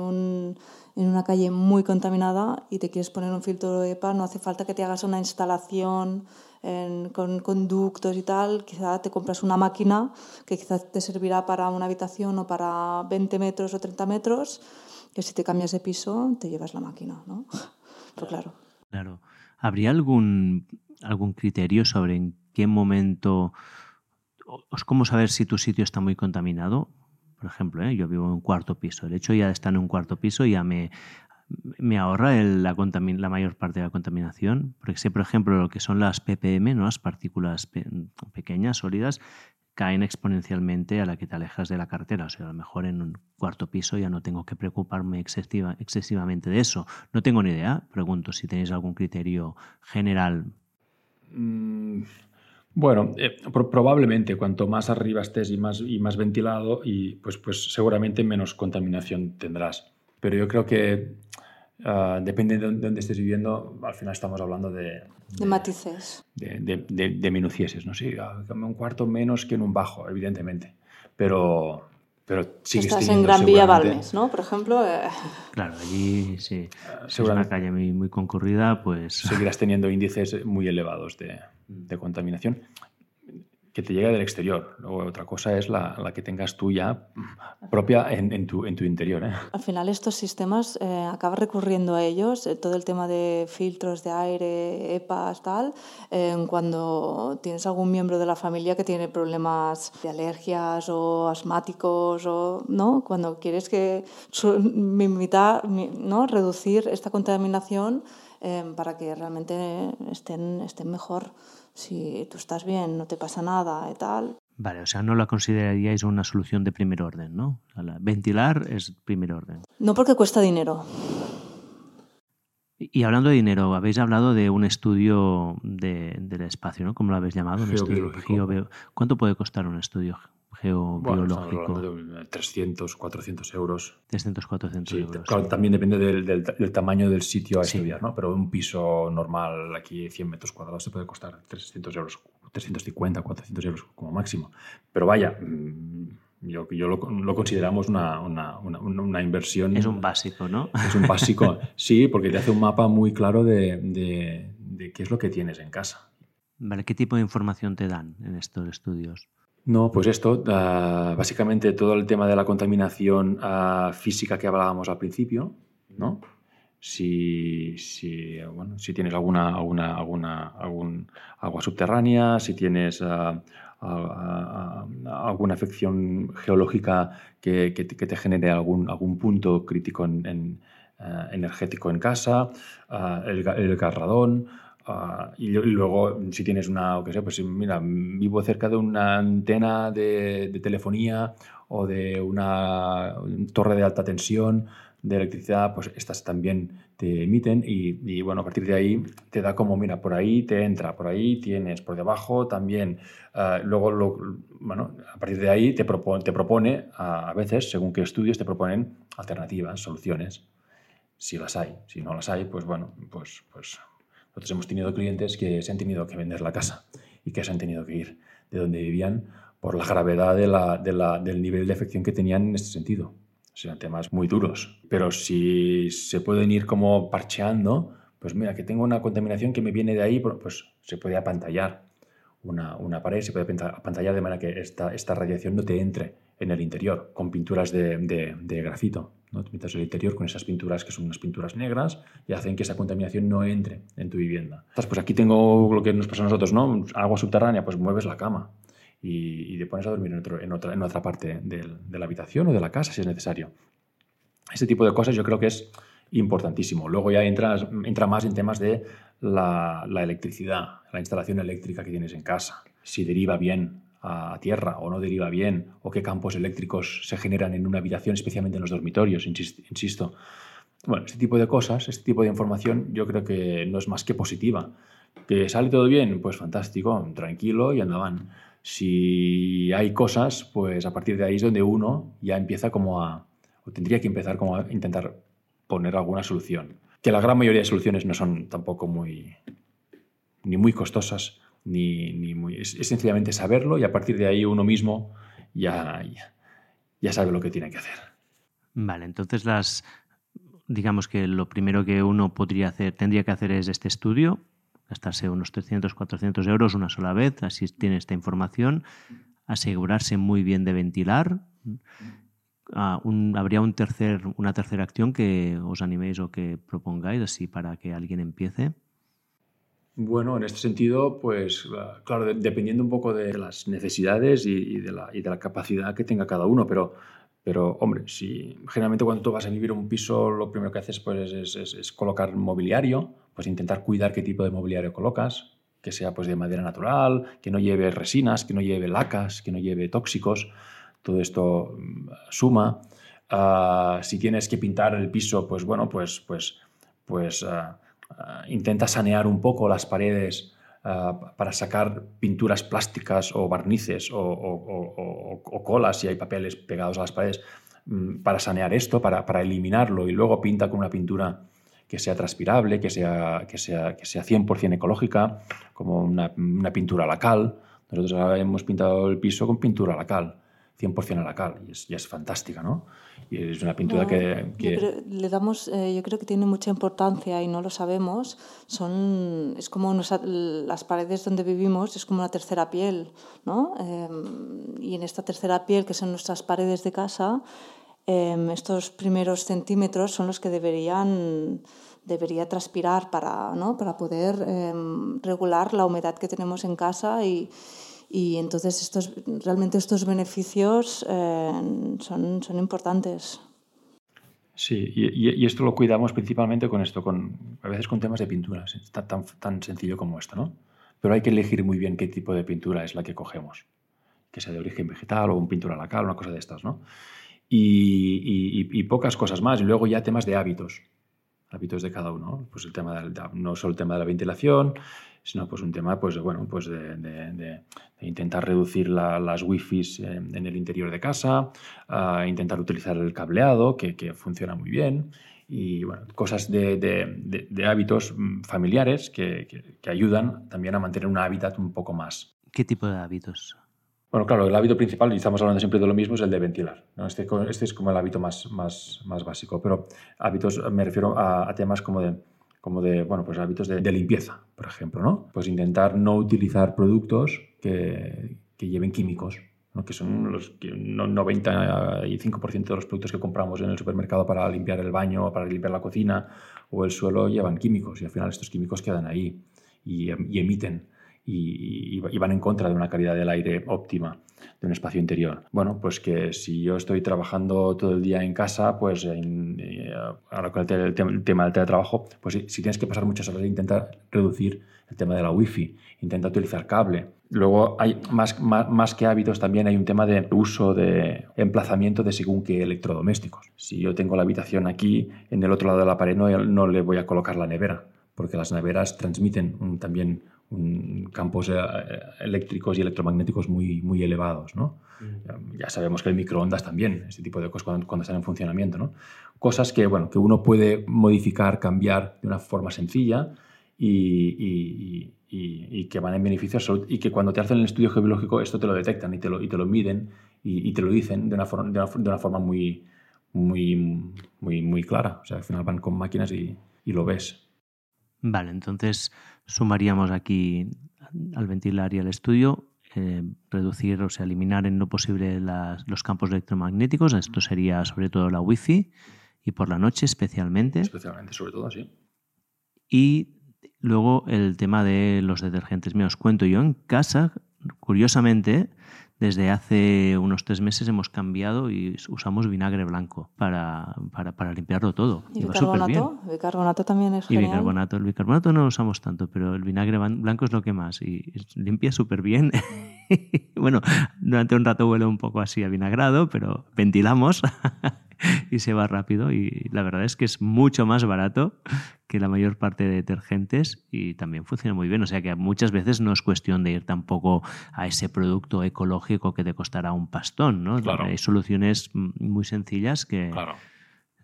un en una calle muy contaminada y te quieres poner un filtro EPA, no hace falta que te hagas una instalación en, con conductos y tal, quizá te compras una máquina que quizás te servirá para una habitación o para 20 metros o 30 metros, que si te cambias de piso te llevas la máquina, ¿no? Pero claro. Claro. ¿Habría algún, algún criterio sobre en qué momento, cómo saber si tu sitio está muy contaminado? Por ejemplo, ¿eh? yo vivo en un cuarto piso. El hecho ya de estar en un cuarto piso ya me, me ahorra la, mayor parte de la contaminación, porque sé, por ejemplo, lo que son las ppm, ¿no? las partículas pe pequeñas, sólidas, caen exponencialmente a la que te alejas de la carretera. O sea, a lo mejor en un cuarto piso ya no tengo que preocuparme excesiva, excesivamente de eso. No tengo ni idea. Pregunto si tenéis algún criterio general. Mm, bueno, eh, probablemente cuanto más arriba estés y más, y más ventilado, y pues, pues seguramente menos contaminación tendrás. Pero yo creo que uh, depende de dónde estés viviendo, al final estamos hablando de... De, de matices. De, de, de, minucieses, ¿no? Sí, un cuarto menos que en un bajo, evidentemente. Pero, pero Estás en Gran Vía Balmes, ¿no? Por ejemplo. Eh... Claro, allí sí. Es una calle muy, muy concurrida, pues. Seguirás teniendo índices muy elevados de, de contaminación que te llega del exterior. Luego otra cosa es la, la que tengas tú ya propia en, en, tu, en tu, interior. ¿eh? Al final estos sistemas eh, acabas recurriendo a ellos, eh, todo el tema de filtros de aire, EPAs, tal, eh, cuando tienes algún miembro de la familia que tiene problemas de alergias o asmáticos, o, ¿no? cuando quieres que imitar, ¿no? reducir esta contaminación eh, para que realmente estén, estén mejor si tú estás bien, no te pasa nada y tal. Vale, o sea, no la consideraríais una solución de primer orden, ¿no? O sea, ventilar es primer orden. No porque cuesta dinero. Y hablando de dinero, habéis hablado de un estudio de, del espacio, ¿no? ¿Cómo lo habéis llamado? Geobiológico. ¿Cuánto puede costar un estudio geobiológico? Bueno, 300, 400 euros. 300, 400 sí, euros. Claro, también depende del, del, del, tamaño del sitio a sí. estudiar, ¿no? Pero un piso normal aquí, 100 metros cuadrados, se puede costar 300 euros, 350, 400 euros como máximo. Pero vaya, mm, yo, yo lo, lo consideramos una, una, una, una, inversión. Es un básico, ¿no? Es un básico, sí, porque te hace un mapa muy claro de, de, de qué es lo que tienes en casa. Vale, ¿qué tipo de información te dan en estos estudios? No, pues esto, ah, básicamente todo el tema de la contaminación ah, física que hablábamos al principio, ¿no? Si, si, bueno, si tienes alguna, alguna, alguna algún agua subterránea, si tienes ah, alguna afección geológica que, te genere algún, algún punto crítico en, energético en casa, el, el garradón, Ah, y, luego, si tienes una, o qué sé, pues mira, vivo cerca de una antena de, telefonía o de una torre de alta tensión de electricidad, pues estas también te emiten y, bueno, a partir de ahí te da como, mira, por ahí te entra, por ahí tienes, por debajo también. Ah, luego, lo, bueno, a partir de ahí te propone, te propone a, a veces, según qué estudios, te proponen alternativas, soluciones, si las hay. Si no las hay, pues bueno, pues, pues nosotros hemos tenido clientes que se han tenido que vender la casa y que se han tenido que ir de donde vivían por la gravedad del nivel de afección que tenían en este sentido. O sea, temas muy duros. Pero si se pueden ir como parcheando, pues mira, que tengo una contaminación que me viene de ahí, pues se puede apantallar una, una pared, se puede apantallar de manera que esta, esta radiación no te entre en el interior, con pinturas de, de grafito. ¿no? Pintas el interior con esas pinturas que son unas pinturas negras y hacen que esa contaminación no entre en tu vivienda. Pues aquí tengo lo que nos pasa a nosotros, ¿no? Agua subterránea, pues mueves la cama y, te pones a dormir en, otra, en otra parte de la habitación o de la casa si es necesario. Ese tipo de cosas yo creo que es importantísimo. Luego ya entras, entra más en temas de la, la electricidad, la instalación eléctrica que tienes en casa, si deriva bien a tierra o no deriva bien o qué campos eléctricos se generan en una habitación, especialmente en los dormitorios, insisto. Bueno, este tipo de cosas, este tipo de información yo creo que no es más que positiva. ¿Que sale todo bien? Pues fantástico, tranquilo y andaban. Si hay cosas, pues a partir de ahí es donde uno ya empieza como a, o tendría que empezar como a intentar poner alguna solución. Que la gran mayoría de soluciones no son tampoco muy, ni muy costosas, ni, muy... Es, sencillamente saberlo y a partir de ahí uno mismo ya, ya, sabe lo que tiene que hacer. Vale, entonces las, digamos que lo primero que uno podría hacer, tendría que hacer es este estudio, gastarse unos 300, 400 euros una sola vez, así tiene esta información, asegurarse muy bien de ventilar. Ah, habría un tercer, una tercera acción que os animéis o que propongáis así para que alguien empiece. Bueno, en este sentido, pues claro, dependiendo un poco de las necesidades y, de la, capacidad que tenga cada uno, pero, pero hombre, si generalmente cuando tú vas a vivir un piso, lo primero que haces pues, es, colocar mobiliario, pues intentar cuidar qué tipo de mobiliario colocas, que sea pues de madera natural, que no lleve resinas, que no lleve lacas, que no lleve tóxicos, todo esto mm, suma. Ah, si tienes que pintar el piso, pues bueno, pues, pues, pues ah, Ah, intenta sanear un poco las paredes ah, para sacar pinturas plásticas o barnices o, colas si hay papeles pegados a las paredes mm, para sanear esto, para, eliminarlo y luego pinta con una pintura que sea transpirable, que sea, que sea, que sea 100% ecológica, como una, una pintura a la cal. Nosotros ahora hemos pintado el piso con pintura a la cal. 100% a la cal y es, es fantástica, ¿no? Y es una pintura que... le damos, eh, yo creo que tiene mucha importancia y no lo sabemos. Son, es como las paredes donde vivimos, es como una tercera piel, ¿no? Em, y en esta tercera piel, que son nuestras paredes de casa, em, estos primeros centímetros son los que deberían debería transpirar para, ¿no? para poder em, regular la humedad que tenemos en casa y, y entonces estos, realmente estos beneficios eh, son, son importantes. Sí, y, esto lo cuidamos principalmente con esto, con, a veces con temas de pinturas, está tan, tan sencillo como esto, ¿no? Pero hay que elegir muy bien qué tipo de pintura es la que cogemos, que sea de origen vegetal o un pintura lacal, una cosa de estas, ¿no? Y, y, pocas cosas más. Y luego ya temas de hábitos, hábitos de cada uno. Pues el tema no solo el tema de la ventilación, sino pues un tema pues, bueno, pues de, intentar reducir las wifi en, en, el interior de casa, intentar utilizar el cableado, que, funciona muy bien, y bueno, cosas de, hábitos mm, familiares que, ayudan también a mantener un hábitat un poco más. ¿Qué tipo de hábitos? Bueno, claro, el hábito principal, y estamos hablando siempre de lo mismo, es el de ventilar. Este, este, es como el hábito más, más, más básico, pero hábitos me refiero a temas como de como de, bueno, pues hábitos de, limpieza, por ejemplo, ¿no? Pues intentar no utilizar productos que, lleven químicos, que son los 95% de los productos que compramos en el supermercado para limpiar el baño, para limpiar la cocina o el suelo, llevan químicos y al final estos químicos quedan ahí y, emiten y, van en contra de una calidad del aire óptima de un espacio interior. Bueno, pues que si yo estoy trabajando todo el día en casa, pues eh, ahora con el, tema del teletrabajo, pues si, si, tienes que pasar muchas horas, intenta reducir el tema de la wifi, intenta utilizar cable, Luego hay más, más, que hábitos también hay un tema de uso de emplazamiento de según qué electrodomésticos. Si yo tengo la habitación aquí, en el otro lado de la pared no, no le voy a colocar la nevera, porque las neveras transmiten también campos eh, eléctricos y electromagnéticos muy, muy elevados. ¿no? Mm. Ya sabemos que el microondas también, ese tipo de cosas cuando, están en funcionamiento. ¿no? Cosas que, bueno, que uno puede modificar, cambiar de una forma sencilla y y, que van en beneficio y que cuando te hacen el estudio geológico esto te lo detectan y te lo, y te lo miden y, te lo dicen de una, forma, de una, forma muy, muy, muy, muy clara. O sea, al final van con máquinas y, lo ves. Vale, entonces sumaríamos aquí al ventilar y al estudio eh, reducir, o sea, eliminar en lo posible los campos electromagnéticos. Esto sería sobre todo la wifi y por la noche especialmente. Especialmente, sobre todo, sí. Y Luego el tema de los detergentes. Me os cuento, yo en casa, curiosamente, desde hace unos tres meses hemos cambiado y usamos vinagre blanco para, para, limpiarlo todo. ¿Y bicarbonato? El bicarbonato también es y bicarbonato. El bicarbonato no lo usamos tanto, pero el vinagre blanco es lo que más. Y limpia súper bien. bueno, durante un rato huele un poco así a vinagrado, pero ventilamos y se va rápido. Y la verdad es que es mucho más barato que la mayor parte de detergentes y también funciona muy bien. O sea que muchas veces no es cuestión de ir tampoco a ese producto ecológico que te costará un pastón. ¿no? Hay soluciones muy sencillas que...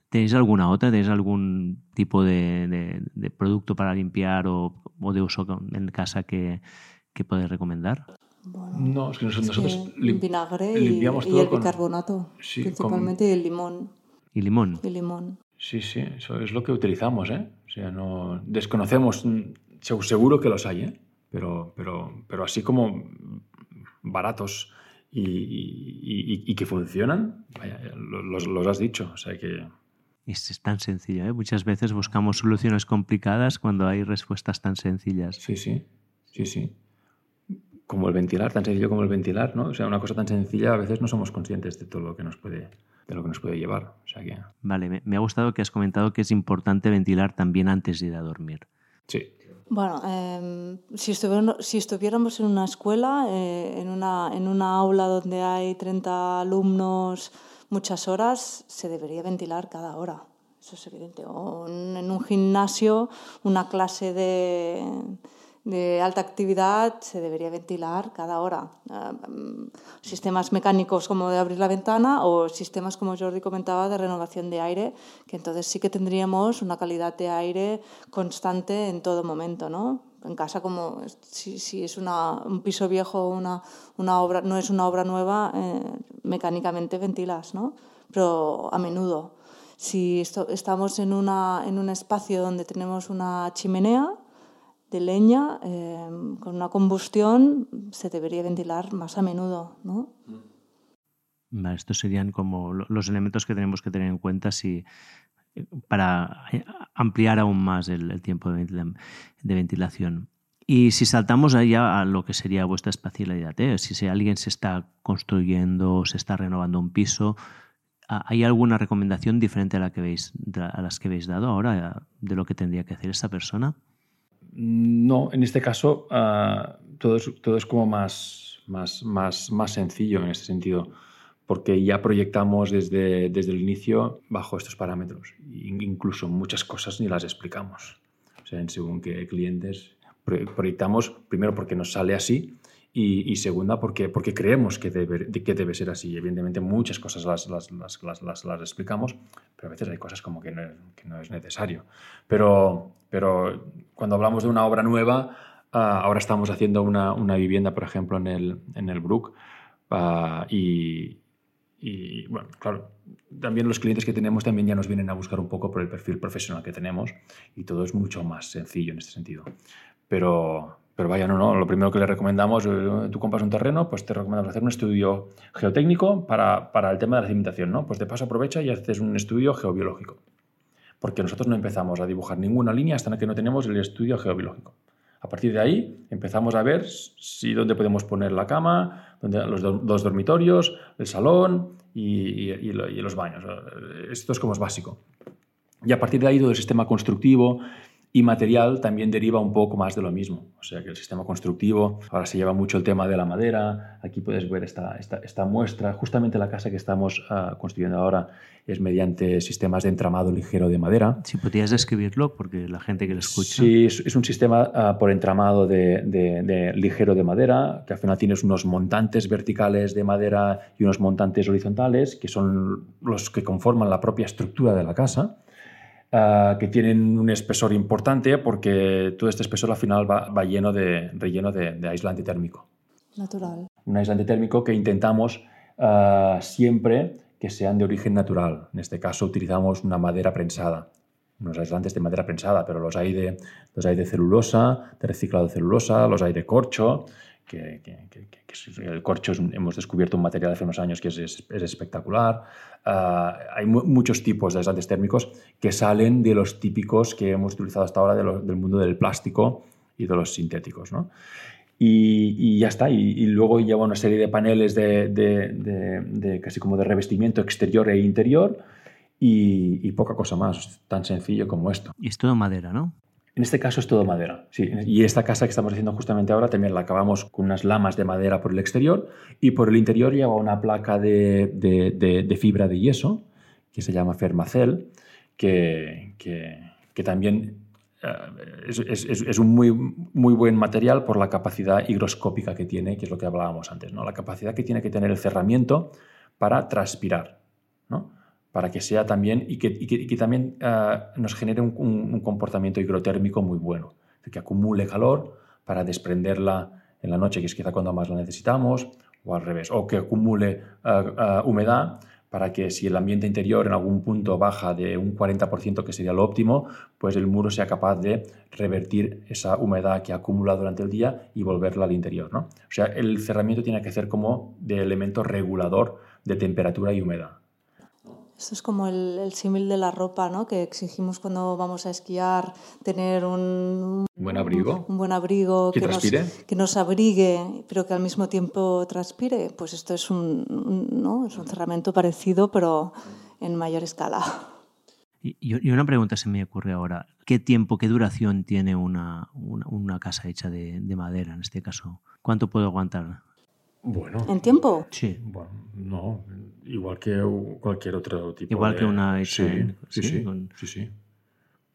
¿Tenéis alguna otra? ¿Tenéis algún tipo de, producto para limpiar o, de uso en casa que, que podéis recomendar? No, es que nosotros, el vinagre y, el bicarbonato, principalmente el limón. ¿Y limón? Y limón. Sí, sí, eso es lo que utilizamos, ¿eh? O sea, no desconocemos, mm, seguro que los hay, ¿eh? Pero, pero, pero así como baratos y, que funcionan, los, los, has dicho, o sea que... Es tan sencillo, ¿eh? Muchas veces buscamos soluciones complicadas cuando hay respuestas tan sencillas. Sí, sí, sí, sí como el ventilar, tan sencillo como el ventilar, ¿no? O sea, una cosa tan sencilla a veces no somos conscientes de todo lo que nos puede, de lo que nos puede llevar. O sea que... Vale, me, ha gustado que has comentado que es importante ventilar también antes de ir a dormir. Sí. Bueno, em, si, si, estuviéramos en una escuela, eh, en, una, en una aula donde hay 30 alumnos muchas horas, se debería ventilar cada hora. Eso es evidente. O en un gimnasio, una clase de de alta actividad se debería ventilar cada hora. Ah, mm, sistemas mecánicos como de abrir la ventana o sistemas, como Jordi comentaba, de renovación de aire, que entonces sí que tendríamos una calidad de aire constante en todo momento. ¿no? En casa, como si, si es una, un piso viejo una, una obra, no es una obra nueva, eh, mecánicamente ventilas, ¿no? pero a menudo. Si estamos en, una, en un espacio donde tenemos una chimenea, de leña em, con una combustión se debería ventilar más a menudo. ¿no? estos serían como los elementos que tenemos que tener en cuenta si, eh, para eh, ampliar aún más el, tiempo de, ventilación. Y si saltamos allá a lo que sería vuestra espacialidad, ¿eh? si, alguien se está construyendo, se está renovando un piso, ¿hay alguna recomendación diferente a, la que veis, a las que habéis dado ahora de lo que tendría que hacer esa persona? No, en este caso ah, todo, es, todo, es, como más, más, más, más sencillo en este sentido, porque ya proyectamos desde, desde el inicio bajo estos parámetros. Incluso muchas cosas ni las explicamos. O sea, en según qué clientes proyectamos, primero porque nos sale así y, segunda, porque, porque creemos que debe, que debe ser así. Evidentemente, muchas cosas las, las, las, las, explicamos, pero a veces hay cosas como que no, que no es necesario. Pero, pero cuando hablamos de una obra nueva, ah, ahora estamos haciendo una, una, vivienda, por ejemplo, en el, en el Brook, y, y, bueno, claro, también los clientes que tenemos también ya nos vienen a buscar un poco por el perfil profesional que tenemos y todo es mucho más sencillo en este sentido. Pero, Pero vaya, no, no, lo primero que le recomendamos, eh, tú compras un terreno, pues te recomendamos hacer un estudio geotécnico para, para el tema de la cimentación, ¿no? Pues de paso aprovecha y haces un estudio geobiológico. Porque nosotros no empezamos a dibujar ninguna línea hasta que no tenemos el estudio geobiológico. A partir de ahí empezamos a ver si dónde podemos poner la cama, dónde, los dos dormitorios, el salón y, y, los baños. Esto es como es básico. Y a partir de ahí todo el sistema constructivo y material también deriva un poco más de lo mismo. O sea que el sistema constructivo, ahora se lleva mucho el tema de la madera, aquí puedes ver esta, esta, esta muestra, justamente la casa que estamos uh, construyendo ahora es mediante sistemas de entramado ligero de madera. Si podrías describirlo, porque la gente que lo escucha... Sí, es, es un sistema uh, por entramado de, de, de, ligero de madera, que al final tienes unos montantes verticales de madera y unos montantes horizontales, que son los que conforman la propia estructura de la casa. Uh, que tienen un espesor importante porque todo este espesor al final va, va lleno de relleno de, de, aislante térmico. Natural. Un aislante térmico que intentamos uh, siempre que sean de origen natural. En este caso utilizamos una madera prensada, unos aislantes de madera prensada, pero los hay de, los hay de celulosa, de reciclado de celulosa, los hay de corcho, que, que, que, que el corcho es un, hemos descubierto un material hace unos años que es, es, es espectacular. Uh, hay mu muchos tipos de aislantes térmicos que salen de los típicos que hemos utilizado hasta ahora de lo, del mundo del plástico y de los sintéticos. ¿no? Y, y, ya está. Y, y, luego lleva una serie de paneles de, de, de, de, casi como de revestimiento exterior e interior y, y poca cosa más, tan sencillo como esto. Y es todo madera, ¿no? En este caso es todo madera, sí. Y esta casa que estamos haciendo justamente ahora también la acabamos con unas lamas de madera por el exterior y por el interior lleva una placa de, de, de, de fibra de yeso que se llama Fermacell, que, que, que también uh, es, es, es, un muy, muy buen material por la capacidad higroscópica que tiene, que es lo que hablábamos antes, ¿no? la capacidad que tiene que tener el cerramiento para transpirar. ¿no? Para que sea también y que, también uh, nos genere un, un, un, comportamiento hidrotérmico muy bueno, que acumule calor para desprenderla en la noche, que es quizá cuando más la necesitamos, o al revés, o que acumule uh, humedad para que si el ambiente interior en algún punto baja de un 40%, que sería lo óptimo, pues el muro sea capaz de revertir esa humedad que acumula durante el día y volverla al interior. ¿no? O sea, el cerramiento tiene que ser como de elemento regulador de temperatura y humedad. Esto es como el, el símil de la ropa, ¿no? Que exigimos cuando vamos a esquiar tener un, un buen abrigo, un, un buen abrigo que, que, nos, que, nos, abrigue, pero que al mismo tiempo transpire. Pues esto es un, ¿no? es un cerramiento parecido, pero en mayor escala. Y, y, una pregunta se me ocurre ahora. ¿Qué tiempo, qué duración tiene una, una, una casa hecha de, de madera, en este caso? ¿Cuánto puede aguantar? Bueno. ¿En tiempo? Sí. Bueno, no, igual que cualquier otro tipo Igual de... que una sí, sí, sí, sí, con- sí, sí.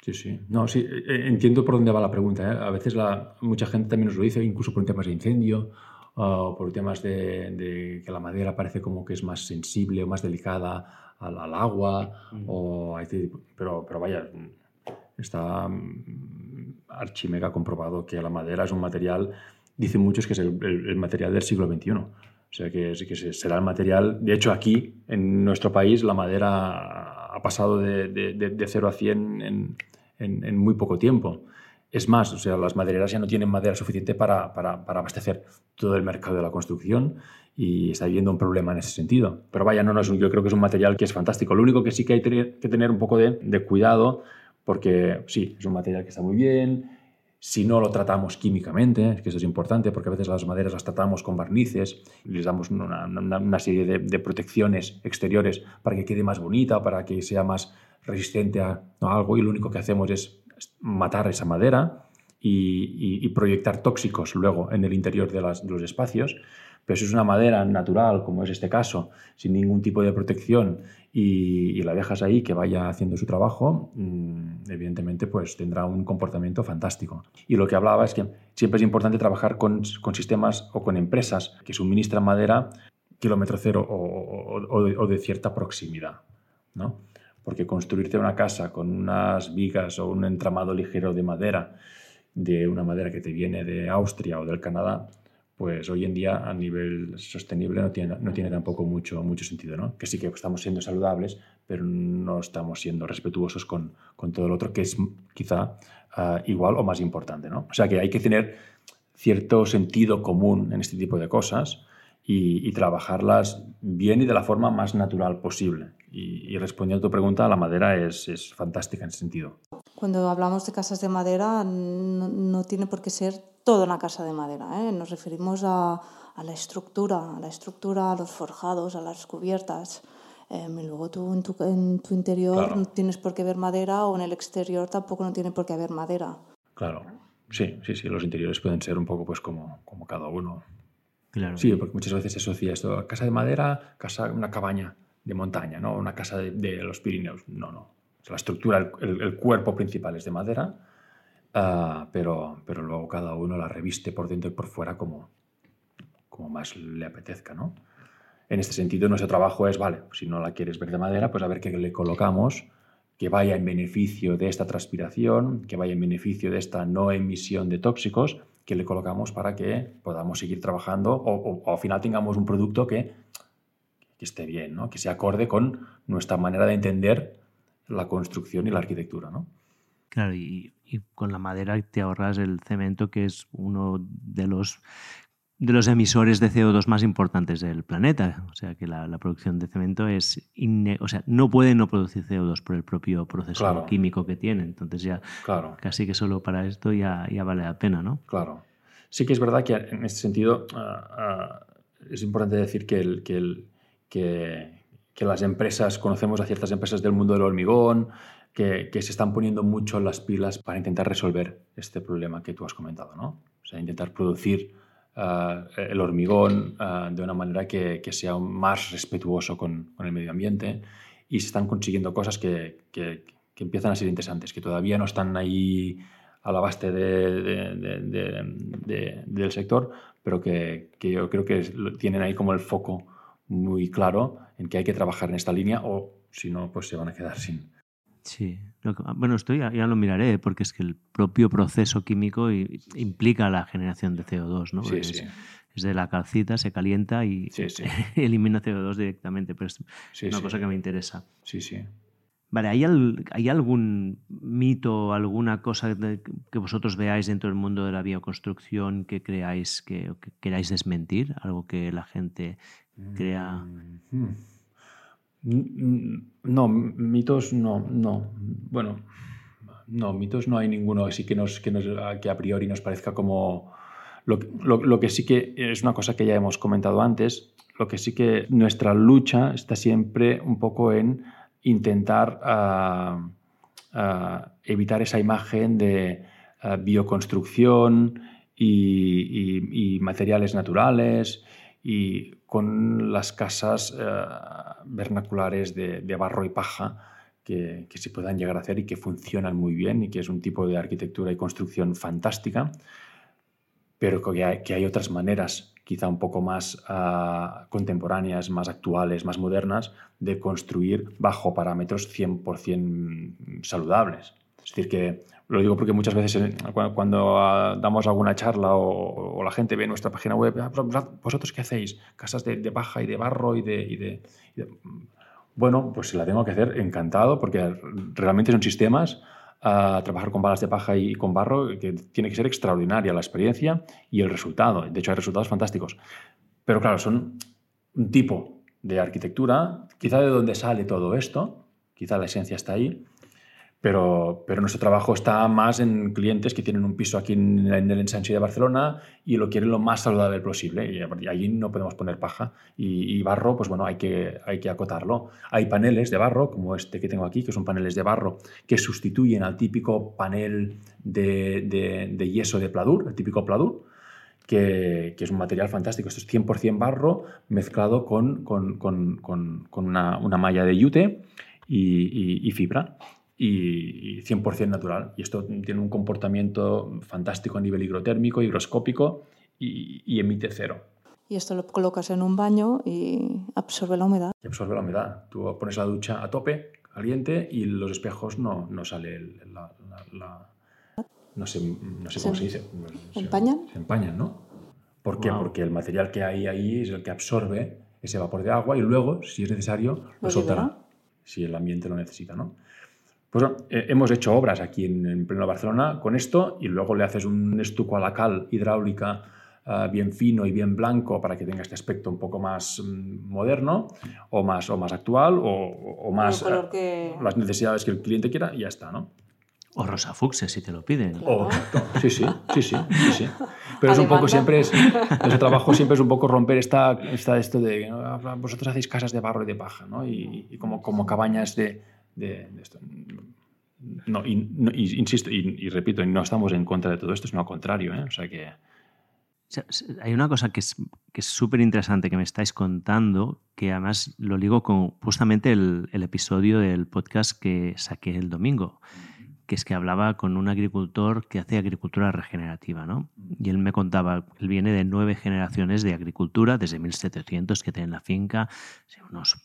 Sí, sí. No, sí, eh, entiendo por dónde va la pregunta. ¿eh? A veces la, mucha gente también nos lo dice, incluso por temas de incendio, o por temas de, de que la madera parece como que es más sensible o más delicada al, al agua, o hay tipo- pero, pero vaya, está mm, archimega comprobado que la madera es un material, dicen muchos que es el, material del siglo XXI. O sea, que, será el material. De hecho, aquí, en nuestro país, la madera ha pasado de, de, de, de 0 a 100 en, muy poco tiempo. Es más, o sea, las madereras ya no tienen madera suficiente para, abastecer todo el mercado de la construcción y está habiendo un problema en ese sentido. Pero vaya, no, no es un- yo creo que es un material que es fantástico. Lo único que sí que hay que tener un poco de cuidado, porque sí, es un material que está muy bien, si no lo tratamos químicamente, que eso es importante, porque a veces las maderas las tratamos con barnices, y les damos una, una- serie de, protecciones exteriores para que quede más bonita, para que sea más resistente a, algo, y lo único que hacemos es matar esa madera y, proyectar tóxicos luego en el interior de los espacios. Pero si es una madera natural, como es este caso, sin ningún tipo de protección y, y la dejas ahí que vaya haciendo su trabajo, mm, evidentemente pues tendrá un comportamiento fantástico. Y lo que hablaba es que siempre es importante trabajar con, sistemas o con empresas que suministran madera kilómetro cero o de cierta proximidad. ¿no? Porque construirte una casa con unas vigas o un entramado ligero de madera, de una madera que te viene de Austria o del Canadá, pues hoy en día a nivel sostenible no tiene, tampoco mucho, mucho sentido, ¿no? Que sí que estamos siendo saludables, pero no estamos siendo respetuosos con, con todo lo otro, que es quizá uh, igual o más importante, ¿no? O sea que hay que tener cierto sentido común en este tipo de cosas y, trabajarlas bien y de la forma más natural posible. Y, respondiendo a tu pregunta, la madera es, es, fantástica en ese sentido. Cuando hablamos de casas de madera, no, tiene por qué ser toda una casa de madera. ¿eh? Nos referimos a, a, la estructura, a la estructura, a los forjados, a las cubiertas. Eh, y luego tú en tu, en tu interior no tienes por qué ver madera o en el exterior tampoco no tiene por qué haber madera. Claro, sí, sí, sí. Los interiores pueden ser un poco pues como, como cada uno. Sí, porque muchas veces se asocia esto, casa de madera, casa, una cabaña de montaña, ¿no? Una casa de, los Pirineos. No, no. la estructura, el, cuerpo principal es de madera, ah, pero, pero luego cada uno la reviste por dentro y por fuera como, como más le apetezca, ¿no? En este sentido, nuestro trabajo es, vale, si no la quieres ver de madera, pues a ver qué le colocamos que vaya en beneficio de esta transpiración, que vaya en beneficio de esta no emisión de tóxicos que le colocamos para que podamos seguir trabajando o, al final tengamos un producto que, que esté bien, ¿no? que se acorde con nuestra manera de entender la construcción y la arquitectura. ¿no? Claro, y, y, con la madera te ahorras el cemento, que es uno de los de los emisores de CO2 más importantes del planeta. O sea que la, producción de cemento es. o sea, no puede no producir CO2 por el propio proceso químico que tiene. Entonces ya casi que solo para esto ya, ya vale la pena, ¿no? Claro. Sí que es verdad que en este sentido ah, ah, es importante decir que, el, que, el, que, que, las empresas, conocemos a ciertas empresas del mundo del hormigón, que, se están poniendo mucho las pilas para intentar resolver este problema que tú has comentado, ¿no? O sea, intentar producir eh, el hormigón eh, de una manera que, sea más respetuoso con, el medio ambiente y se están consiguiendo cosas que, que, empiezan a ser interesantes, que todavía no están ahí a la base de, de, del sector, pero que, yo creo que tienen ahí como el foco muy claro en que hay que trabajar en esta línea o si no, pues se van a quedar sin, Sí, bueno, esto ya, lo miraré, porque es que el propio proceso químico implica la generación de CO2, ¿no? Sí, es, sí. es, de la calcita, se calienta y elimina CO2 directamente, pero es una cosa que me interesa. Sí, sí. Vale, ¿hay, ¿hay algún mito, alguna cosa que vosotros veáis dentro del mundo de la bioconstrucción que creáis que, queráis desmentir? Algo que la gente crea. Mm, hmm. No, mitos no, no. Bueno, no, mitos no hay ninguno así que, nos, que, nos, que a priori nos parezca como... Lo, que sí que es una cosa que ya hemos comentado antes, lo que sí que nuestra lucha está siempre un poco en intentar evitar esa imagen de bioconstrucción y, y, materiales naturales y con las casas eh, vernaculares de, barro y paja que, se puedan llegar a hacer y que funcionan muy bien y que es un tipo de arquitectura y construcción fantástica, pero que hay, que hay otras maneras quizá un poco más ah, contemporáneas, más actuales, más modernas, de construir bajo parámetros 100% saludables. Es decir, que lo digo porque muchas veces cuando ah, damos alguna charla o, la gente ve nuestra página web, ah, ¿vosotros qué hacéis? Casas de, de paja y de barro y de, Bueno, pues la tengo que hacer, encantado, porque realmente son sistemas a trabajar con balas de paja y con barro que tiene que ser extraordinaria la experiencia y el resultado. De hecho, hay resultados fantásticos. Pero claro, son un tipo de arquitectura, quizá de donde sale todo esto, quizá la esencia está ahí, pero, nuestro trabajo está más en clientes que tienen un piso aquí en, el ensanche de Barcelona y lo quieren lo más saludable posible. Y, allí no podemos poner paja. Y, barro, pues bueno, hay que, hay que acotarlo. Hay paneles de barro, como este que tengo aquí, que son paneles de barro que sustituyen al típico panel de, yeso de pladur, el típico pladur. Que, es un material fantástico. Esto es 100% barro mezclado con, una, malla de yute y fibra y, 100% natural. Y esto tiene un comportamiento fantástico a nivel higrotérmico, higroscópico y, emite cero. Y esto lo colocas en un baño y absorbe la humedad. Y absorbe la humedad. Tú pones la ducha a tope, caliente, y los espejos no, no sale la, no sé, no sé cómo se, dice. ¿Se empañan? Se empañan, ¿no? ¿Por qué? Porque el material que hay ahí es el que absorbe ese vapor de agua y luego, si es necesario, lo, lo soltará. Si el ambiente lo necesita, ¿no? Pues eh, hemos hecho obras aquí en, pleno Barcelona con esto y luego le haces un estuco a la cal hidráulica ah, bien fino y bien blanco para que tenga este aspecto un poco más mm, moderno o más, o más actual o, más eh, las necesidades que el cliente quiera y ya está, ¿no? O rosa fucsia, si te lo piden. sí, sí, sí, sí, sí, Pero es un poco, siempre es, ese trabajo siempre es un poco romper esta, esta esto de, vosotros hacéis casas de barro y de paja, ¿no? Y, como, como cabañas de, de, esto. No, y, insisto, y, repito, no estamos en contra de todo esto, sino al contrario, ¿eh? O sea que... Hay una cosa que es que súper interesante que me estáis contando, que además lo ligo con justamente el, el episodio del podcast que saqué el domingo que es que hablaba con un agricultor que hace agricultura regenerativa, ¿no? Y él me contaba, él viene de nueve generaciones de agricultura, desde 1700 que tiene la finca, unos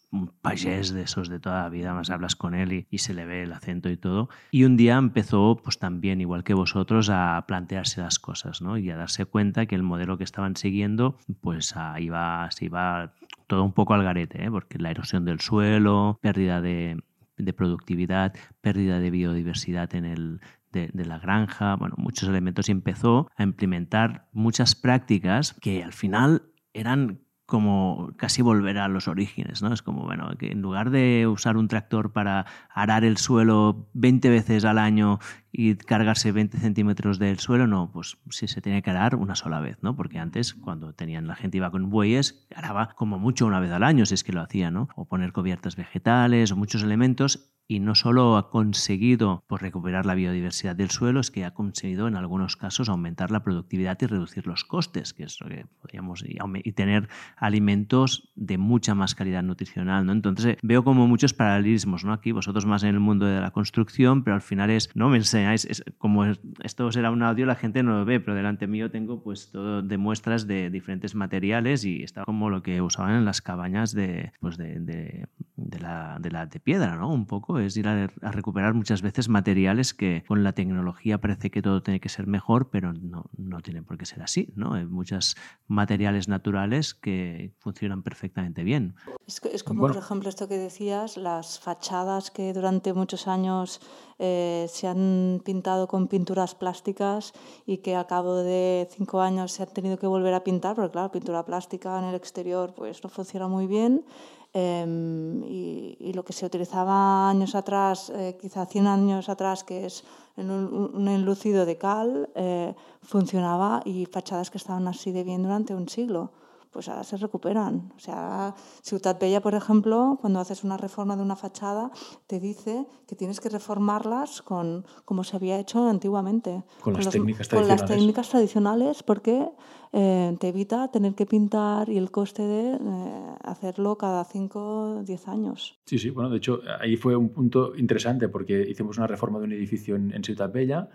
payés de esos de toda la vida, más hablas con él y, se le ve el acento y todo. Y un día empezó, pues también, igual que vosotros, a plantearse las cosas, ¿no? Y a darse cuenta que el modelo que estaban siguiendo, pues iba, se iba todo un poco al garete, ¿eh? porque la erosión del suelo, pérdida de, de productividad, pérdida de biodiversidad en el, de, la granja, bueno, muchos elementos y empezó a implementar muchas prácticas que al final eran como casi volver a los orígenes, ¿no? Es como, bueno, que en lugar de usar un tractor para arar el suelo 20 veces al año y cargarse 20 centímetros del suelo, no, pues sí se tenía que arar una sola vez, ¿no? Porque antes, cuando tenían la gente iba con bueyes, araba como mucho una vez al año, si es que lo hacía, ¿no? O poner cubiertas vegetales o muchos elementos y no solo ha conseguido pues, recuperar la biodiversidad del suelo, es que ha conseguido en algunos casos aumentar la productividad y reducir los costes, que es lo que podríamos, y tener alimentos de mucha más calidad nutricional. ¿no? Entonces veo como muchos paralelismos, ¿no? Aquí vosotros más en el mundo de la construcción, pero al final es, no me enseñáis, es, como esto será un audio, la gente no lo ve, pero delante mío tengo pues todo de muestras de diferentes materiales y está como lo que usaban en las cabañas de, pues de, de, de la, de la de piedra, ¿no? Un poco es ir a, recuperar muchas veces materiales que con la tecnología parece que todo tiene que ser mejor, pero no, no tiene por qué ser así. ¿no? Hay muchos materiales naturales que funcionan perfectamente bien. Es, como, por ejemplo, esto que decías, las fachadas que durante muchos años eh, se han pintado con pinturas plásticas y que a cabo de cinco años se han tenido que volver a pintar, porque claro, pintura plástica en el exterior pues no funciona muy bien. Em, y, lo que se utilizaba años atrás, eh, quizá 100 años atrás, que es un, enlucido de cal, eh, funcionaba y fachadas que estaban así de bien durante un siglo pues ahora se recuperan. O sea, Ciudad Bella, por ejemplo, cuando haces una reforma de una fachada, te dice que tienes que reformarlas con como se había hecho antiguamente. Con, las técnicas tradicionales. Con las técnicas tradicionales, porque eh, te evita tener que pintar y el coste de eh, hacerlo cada 5 o 10 años. Sí, sí, bueno, de hecho, ahí fue un punto interesante porque hicimos una reforma de un edificio en, en Ciudad Bella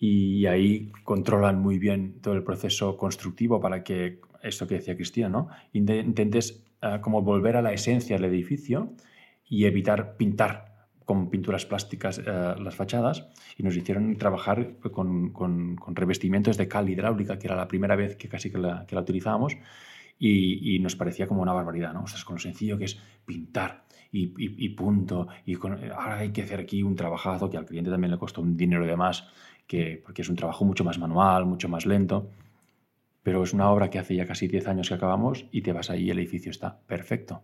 y ahí controlan muy bien todo el proceso constructivo para que esto que decía Cristina, ¿no? Intentes uh, como volver a la esencia del edificio y evitar pintar con pinturas plásticas uh, las fachadas y nos hicieron trabajar con, con, con, revestimientos de cal hidráulica, que era la primera vez que casi que la, que la utilizábamos y, y, nos parecía como una barbaridad, ¿no? O sea, con lo sencillo que es pintar y, y, y punto. Y con, ahora hay que hacer aquí un trabajazo que al cliente también le costó un dinero de más, que, porque es un trabajo mucho más manual, mucho más lento pero es una obra que hace ya casi 10 años que acabamos y te vas ahí y el edificio está perfecto,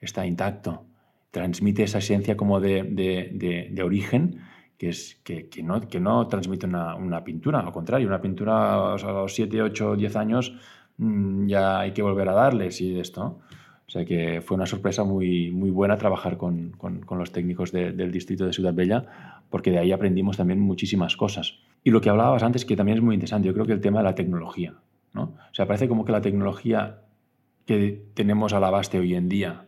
está intacto, transmite esa esencia como de, de, de, origen que, es, que, que, no, que no transmite una, una, pintura, al contrario, una pintura a los 7, 8, 10 años mmm, ya hay que volver a darle, sí, de esto. O sea que fue una sorpresa muy, muy buena trabajar con, con, con los técnicos de, del distrito de Ciudad Bella, porque de ahí aprendimos también muchísimas cosas. Y lo que hablabas antes, que también es muy interesante, yo creo que el tema de la tecnología. O sea, parece como que la tecnología que tenemos al abaste hoy en día,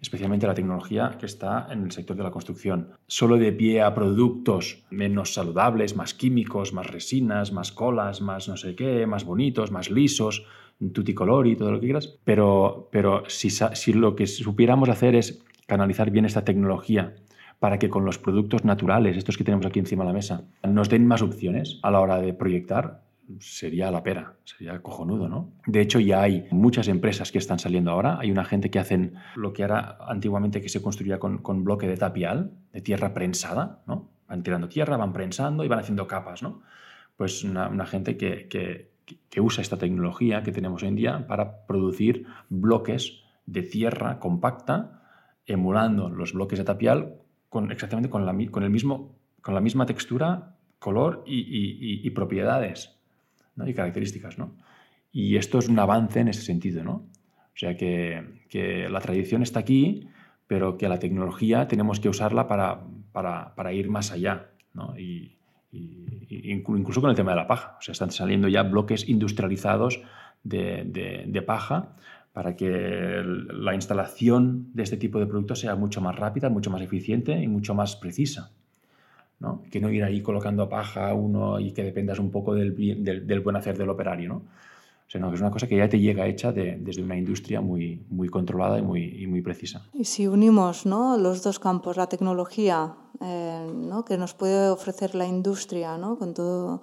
especialmente la tecnología que está en el sector de la construcción, solo de pie a productos menos saludables, más químicos, más resinas, más colas, más no sé qué, más bonitos, más lisos, tuticolor y todo lo que quieras. Pero, pero si, si lo que supiéramos hacer es canalizar bien esta tecnología para que con los productos naturales, estos que tenemos aquí encima de la mesa, nos den más opciones a la hora de proyectar, sería la pera, sería cojonudo, ¿no? De hecho, ya hay muchas empresas que están saliendo ahora. Hay una gente que hacen lo que era antiguamente que se construía con, bloque de tapial, de tierra prensada, ¿no? van tirando tierra, van prensando y van haciendo capas, ¿no? Pues una, gente que, que, que usa esta tecnología que tenemos hoy en día para producir bloques de tierra compacta, emulando los bloques de tapial con, exactamente con la, con el mismo, con la misma textura, color y, propiedades y características. ¿no? Y esto es un avance en ese sentido. ¿no? O sea que, que, la tradición está aquí, pero que la tecnología tenemos que usarla para, para, para ir más allá. ¿no? Y, incluso con el tema de la paja. O sea, están saliendo ya bloques industrializados de, de paja para que la instalación de este tipo de productos sea mucho más rápida, mucho más eficiente y mucho más precisa. ¿No? Que no ir ahí colocando paja uno y que dependas un poco del, del, buen hacer del operario. ¿no? O sea, no, es una cosa que ya te llega hecha desde una industria muy, muy controlada y muy, y muy precisa. Y si unimos ¿no? los dos campos, la tecnología eh, ¿no? que nos puede ofrecer la industria ¿no? con, todo,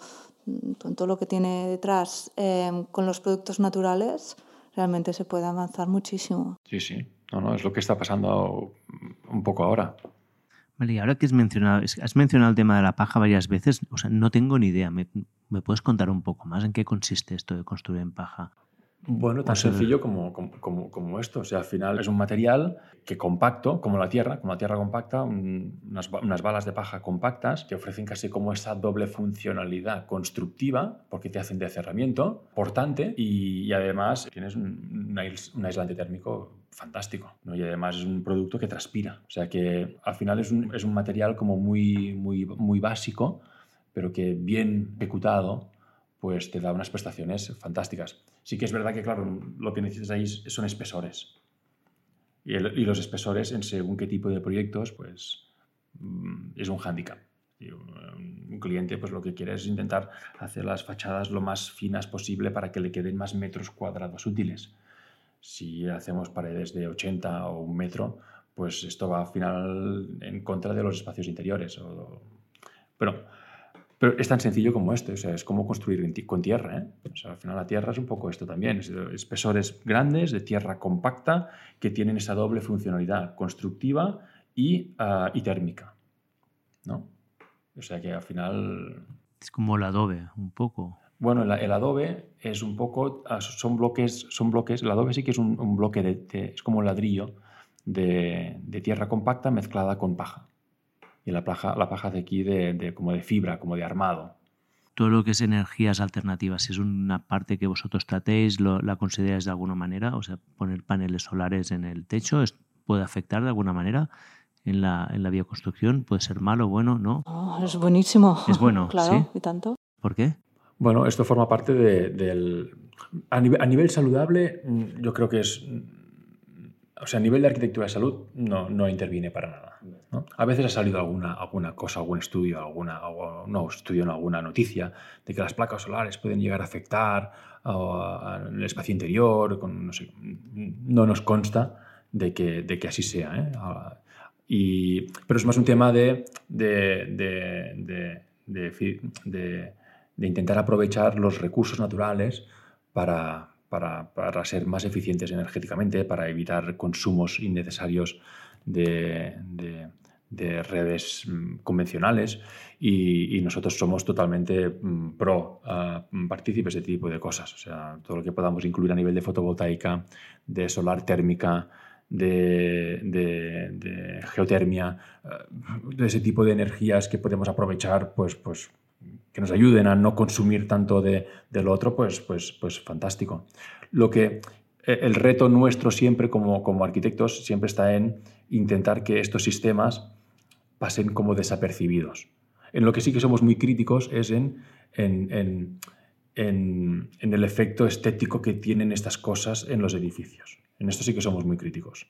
con todo lo que tiene detrás, eh, con los productos naturales, realmente se puede avanzar muchísimo. Sí, sí. No, no, es lo que está pasando un poco ahora. Vale, y ahora que has mencionado, has mencionado el tema de la paja varias veces, o sea, no tengo ni idea. ¿Me, ¿Me, puedes contar un poco más en qué consiste esto de construir en paja? Bueno, tan sencillo como, como, como, esto. O sea, al final es un material que compacto, como la tierra, como la tierra compacta, unas, unas, balas de paja compactas que ofrecen casi como esa doble funcionalidad constructiva, porque te hacen de cerramiento, portante, y, además tienes un, un, aislante térmico fantástico. ¿no? Y además es un producto que transpira. O sea que al final es un, es un material como muy, muy, muy básico, pero que bien ejecutado pues te da unas prestaciones fantásticas. Sí que es verdad que, claro, lo que necesitas ahí son espesores. Y, los espesores, en según qué tipo de proyectos, pues mm, es un hándicap. Un cliente pues lo que quiere es intentar hacer las fachadas lo más finas posible para que le queden más metros cuadrados útiles. Si hacemos paredes de 80 o un metro, pues esto va al final en contra de los espacios interiores. Pero pero es tan sencillo como esto, o sea, es como construir con tierra. ¿eh? O sea, al final la tierra es un poco esto también, es espesores grandes de tierra compacta que tienen esa doble funcionalidad constructiva y, ah, y térmica. ¿no? O sea que al final... Es como el adobe, un poco. Bueno, el, adobe es un poco, ah, son bloques, son bloques, el adobe sí que es un, bloque de, es como un ladrillo de, de tierra compacta mezclada con paja y la paja, la paja de aquí de, como de fibra, como de armado. Todo lo que es energías alternativas, ¿es una parte que vosotros tratéis, la consideráis de alguna manera? O sea, poner paneles solares en el techo, ¿puede afectar de alguna manera? En la, en la bioconstrucción? ¿Puede ser malo, bueno, no? Oh, es buenísimo. Es bueno, claro, y tanto. ¿Por qué? Bueno, esto forma parte del... A nivel, a nivel, saludable, mm, yo creo que es... O sea, a nivel de arquitectura de salud no, no interviene para nada. A veces ha salido alguna, alguna cosa, algún estudio, alguna, no estudio, no, alguna noticia de que las placas solares pueden llegar a afectar al espacio interior. no, nos consta de que, de que así sea. ¿eh? Y, pero es más un tema de, de, de, intentar aprovechar los recursos naturales para, para, para, ser más eficientes energéticamente, para evitar consumos innecesarios de, de redes mm, convencionales y, nosotros somos totalmente mm, pro uh, partícipes de este tipo de cosas. O sea, todo lo que podamos incluir a nivel de fotovoltaica, de solar térmica, de, de, geotermia, uh, de ese tipo de energías que podemos aprovechar, pues, pues que nos ayuden a no consumir tanto de, lo otro, pues, pues, pues fantástico. Lo que e, el reto nuestro siempre como, como arquitectos siempre está en intentar que estos sistemas pasen como desapercibidos. En lo que sí que somos muy críticos es en, en, el efecto estético que tienen estas cosas en los edificios. En esto sí que somos muy críticos.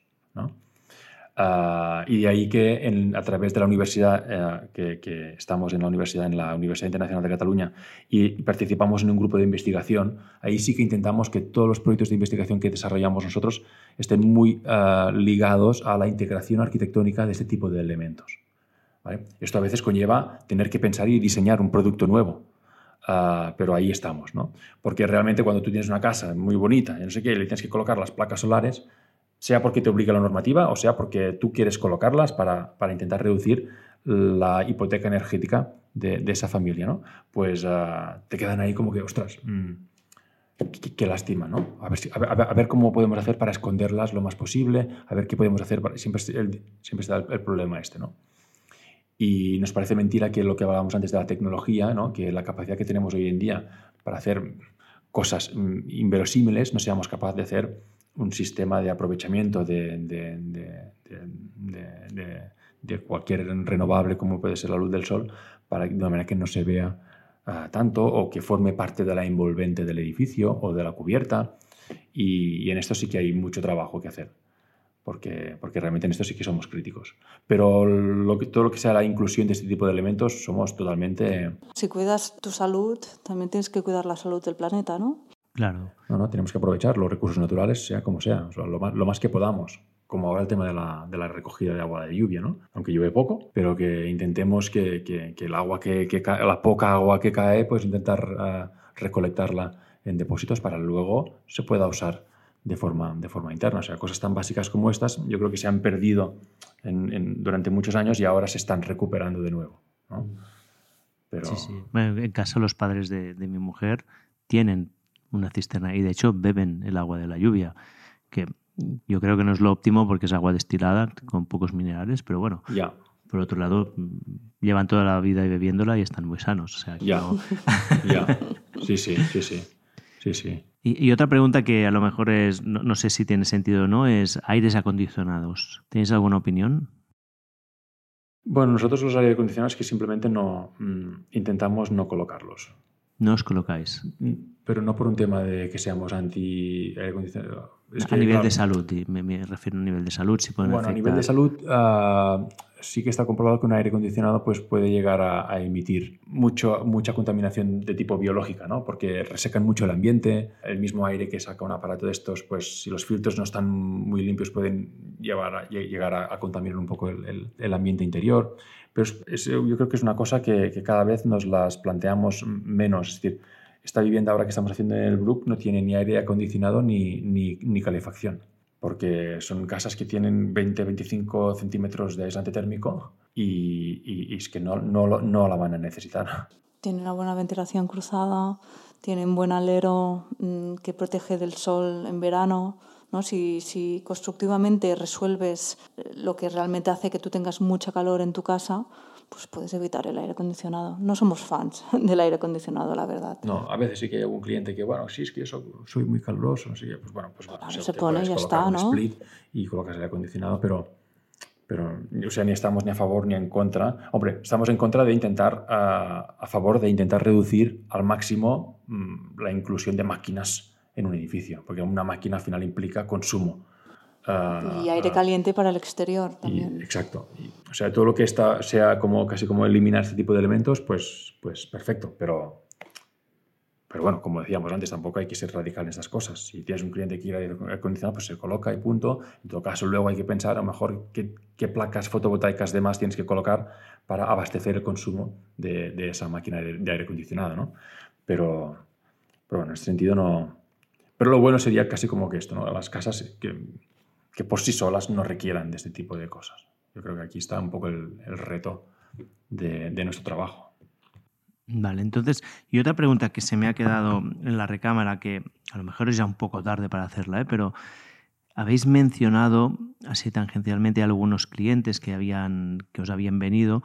Ah, y de ahí que a través de la universidad, eh, que, estamos en la universidad, en la Universidad Internacional de Cataluña, y participamos en un grupo de investigación, ahí sí que intentamos que todos los proyectos de investigación que desarrollamos nosotros estén muy ah, ligados a la integración arquitectónica de este tipo de elementos. Esto a veces conlleva tener que pensar y diseñar un producto nuevo. Ah, pero ahí estamos, ¿no? Porque realmente cuando tú tienes una casa muy bonita y no sé qué, le tienes que colocar las placas solares, sea porque te obliga la normativa o sea porque tú quieres colocarlas para, para intentar reducir la hipoteca energética de, esa familia, ¿no? Pues ah, te quedan ahí como que, ostras, mm, qué, lástima, ¿no? A ver, a, ver, cómo podemos hacer para esconderlas lo más posible, a ver qué podemos hacer. siempre, siempre está el, problema este, ¿no? Y nos parece mentira que lo que hablábamos antes de la tecnología, ¿no? que la capacidad que tenemos hoy en día para hacer cosas mm, inverosímiles, no seamos capaces de hacer un sistema de aprovechamiento de, de, cualquier renovable como puede ser la luz del sol, para, de manera que no se vea ah, tanto o que forme parte de la envolvente del edificio o de la cubierta. Y, en esto sí que hay mucho trabajo que hacer. Porque, porque, realmente en esto sí que somos críticos. Pero lo que, todo lo que sea la inclusión de este tipo de elementos somos totalmente... Si cuidas tu salud, también tienes que cuidar la salud del planeta, ¿no? Claro. No, no, tenemos que aprovechar los recursos naturales, sea como sea, lo, más, lo más que podamos como ahora el tema de la, de la, recogida de agua de lluvia, ¿no? Aunque llueve poco, pero que intentemos que, que, que el agua que, que, cae, la poca agua que cae, pues intentar uh, recolectarla en depósitos para luego se pueda usar de forma, de forma interna. O sea, cosas tan básicas como estas, yo creo que se han perdido en, en, durante muchos años y ahora se están recuperando de nuevo. ¿no? Pero... Sí, sí. Bueno, en casa los padres de, de mi mujer tienen una cisterna y de hecho beben el agua de la lluvia, que yo creo que no es lo óptimo porque es agua destilada con pocos minerales, pero bueno. Ya. Por otro lado, llevan toda la vida bebiéndola y están muy sanos. O sea, ya. ya. Sí, sí, sí, sí. sí, sí. Y, otra pregunta que a lo mejor es, no, sé si tiene sentido o no, es aires acondicionados. ¿Tenéis alguna opinión? Bueno, nosotros los aires acondicionados que simplemente no mm, intentamos no colocarlos. No os colocáis. Pero no por un tema de que seamos anti aire acondicionado a nivel de salud, me, me, refiero a nivel de salud. Si bueno, a nivel de salud uh, sí que está comprobado que un aire acondicionado pues, puede llegar a, emitir mucho, mucha contaminación de tipo biológica, ¿no? porque resecan mucho el ambiente. El mismo aire que saca un aparato de estos, pues si los filtros no están muy limpios pueden llevar a, llegar a, contaminar un poco el, el, ambiente interior. Pero yo creo que es una cosa que, que cada vez nos las planteamos menos. Es decir, esta vivienda ahora que estamos haciendo en el Brook no tiene ni aire acondicionado ni, ni, calefacción, porque son casas que tienen 20-25 centímetros de aislante térmico y, es que no, no, no, la van a necesitar. Tienen una buena ventilación cruzada, tienen buen alero mm, que protege del sol en verano. ¿no? Si, si constructivamente resuelves lo que realmente hace que tú tengas mucha calor en tu casa, pues puedes evitar el aire acondicionado. No somos fans del aire acondicionado, la verdad. No, a veces sí que hay algún cliente que, bueno, sí, es que yo soy muy caluroso, así pues bueno, pues claro, se, pone y ya está, ¿no? split y colocas el aire acondicionado, pero, pero, o sea, ni estamos ni a favor ni en contra. Hombre, estamos en contra de intentar, a, a favor de intentar reducir al máximo mmm, la inclusión de máquinas en un edificio, porque una máquina al final implica consumo y aire caliente para el exterior también. exacto. o sea, todo lo que está, sea como casi como eliminar este tipo de elementos, pues, pues perfecto. Pero, pero bueno, como decíamos antes, tampoco hay que ser radical en estas cosas. Si tienes un cliente que quiere aire acondicionado, pues se coloca y punto. En todo caso, luego hay que pensar a lo mejor qué, qué placas fotovoltaicas de más tienes que colocar para abastecer el consumo de, de esa máquina de, de, aire acondicionado, ¿no? Pero, pero bueno, en este sentido no... Pero lo bueno sería casi como que esto, ¿no? Las casas que que por sí solas no requieran de este tipo de cosas. Yo creo que aquí está un poco el, reto de, nuestro trabajo. Vale, entonces, y otra pregunta que se me ha quedado en la recámara, que a lo mejor es ya un poco tarde para hacerla, ¿eh? pero habéis mencionado así tangencialmente a algunos clientes que, habían, que os habían venido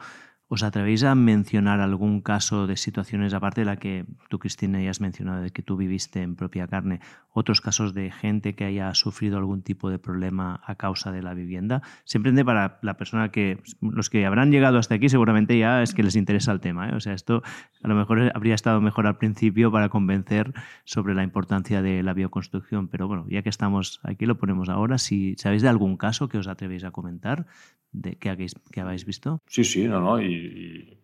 ¿Os atrevéis a mencionar algún caso de situaciones, aparte de la que tú, Cristina, ya has mencionado, de que tú viviste en propia carne, otros casos de gente que haya sufrido algún tipo de problema a causa de la vivienda? Siempre para la persona que, los que habrán llegado hasta aquí, seguramente ya es que les interesa el tema. ¿eh? O sea, esto a lo mejor habría estado mejor al principio para convencer sobre la importancia de la bioconstrucción, pero bueno, ya que estamos aquí, lo ponemos ahora. Si sabéis de algún caso que os atrevéis a comentar, de, que, habéis, visto. Sí, sí, no, no. Y,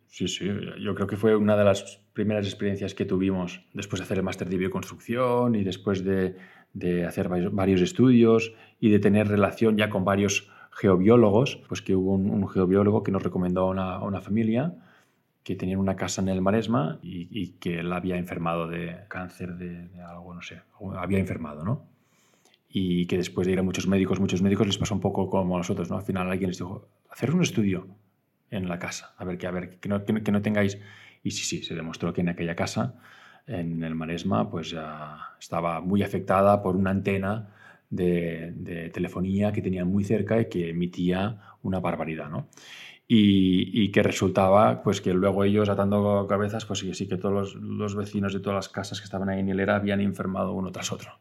sí, sí. Yo creo que fue una de las primeras experiencias que tuvimos después de hacer el máster de bioconstrucción y después de, hacer varios estudios y de tener relación ya con varios geobiólogos, pues que hubo un, geobiólogo que nos recomendó a una, familia que tenía una casa en el Maresma y, y que él había enfermado de cáncer de, de algo, no sé, había enfermado, ¿no? y que después de ir a muchos médicos, muchos médicos les pasó un poco como a nosotros, ¿no? Al final alguien les dijo, hacer un estudio. En la casa. A ver, que, a ver, que no, que, no tengáis... Y sí, sí, se demostró que en aquella casa, en el Maresma, pues ya estaba muy afectada por una antena de, de, telefonía que tenían muy cerca y que emitía una barbaridad, ¿no? Y, que resultaba pues que luego ellos atando cabezas, pues sí, que todos los, los, vecinos de todas las casas que estaban ahí en Hilera habían enfermado uno tras otro.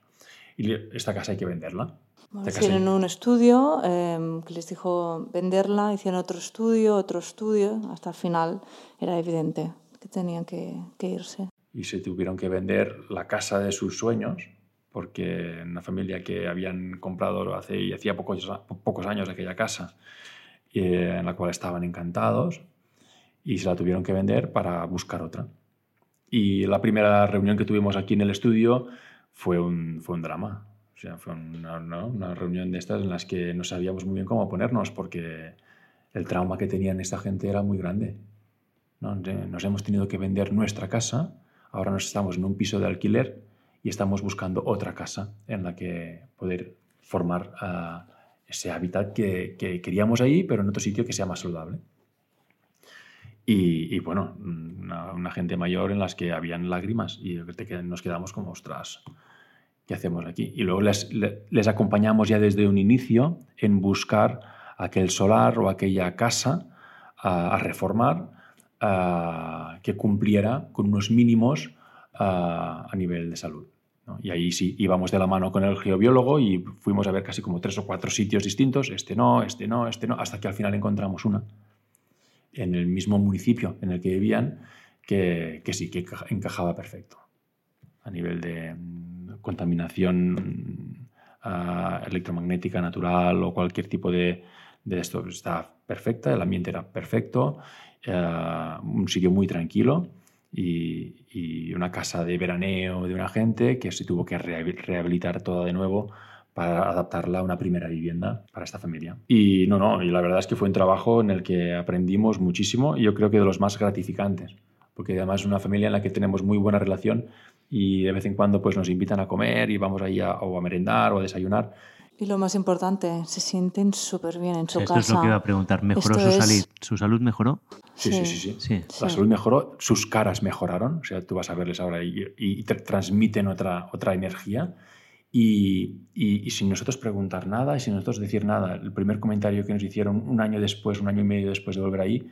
Y esta casa hay que venderla. Bueno, hicieron un estudio eh, que les dijo venderla, hicieron otro estudio, otro estudio, hasta el final era evidente que tenían que, que irse. Y se tuvieron que vender la casa de sus sueños porque una familia que habían comprado hace, hacía pocos, pocos años aquella casa, eh, en la cual estaban encantados, y se la tuvieron que vender para buscar otra. Y la primera reunión que tuvimos aquí en el estudio fue un, fue un drama. O sea, fue una, reunión de estas en las que no sabíamos muy bien cómo ponernos porque el trauma que tenían esta gente era muy grande. ¿no? Nos hemos tenido que vender nuestra casa, ahora nos estamos en un piso de alquiler y estamos buscando otra casa en la que poder formar uh, ese hábitat que, que, queríamos ahí, pero en otro sitio que sea más saludable. Y, bueno, una, una, gente mayor en las que habían lágrimas y nos quedamos como, ostras, ¿qué hacemos aquí? Y luego les, les acompañamos ya desde un inicio en buscar aquel solar o aquella casa a, a reformar a, que cumpliera con unos mínimos a, a nivel de salud. ¿no? Y ahí sí, íbamos de la mano con el geobiólogo y fuimos a ver casi como tres o cuatro sitios distintos, este no, este no, este no, hasta que al final encontramos una en el mismo municipio en el que vivían que, que sí, que encajaba perfecto a nivel de contaminación uh, electromagnética natural o cualquier tipo de, de, esto está perfecta, el ambiente era perfecto, uh, un sitio muy tranquilo y, y, una casa de veraneo de una gente que se tuvo que rehabilitar toda de nuevo para adaptarla a una primera vivienda para esta familia. Y no, no, y la verdad es que fue un trabajo en el que aprendimos muchísimo y yo creo que de los más gratificantes, porque además es una familia en la que tenemos muy buena relación y de vez en cuando pues nos invitan a comer y vamos ahí a, o a merendar o a desayunar. Y lo más importante, se sienten súper bien en su Esto casa. es lo que iba a preguntar. ¿Mejoró Esto su, es- salud? ¿Su salud mejoró? Sí, sí, sí, sí. Sí. La Sí. salud mejoró, sus caras mejoraron, o sea, tú vas a verles ahora y, y te transmiten otra, otra energía. Y, y- y sin nosotros preguntar nada y sin nosotros decir nada, el primer comentario que nos hicieron un año después, un año y medio después de volver ahí,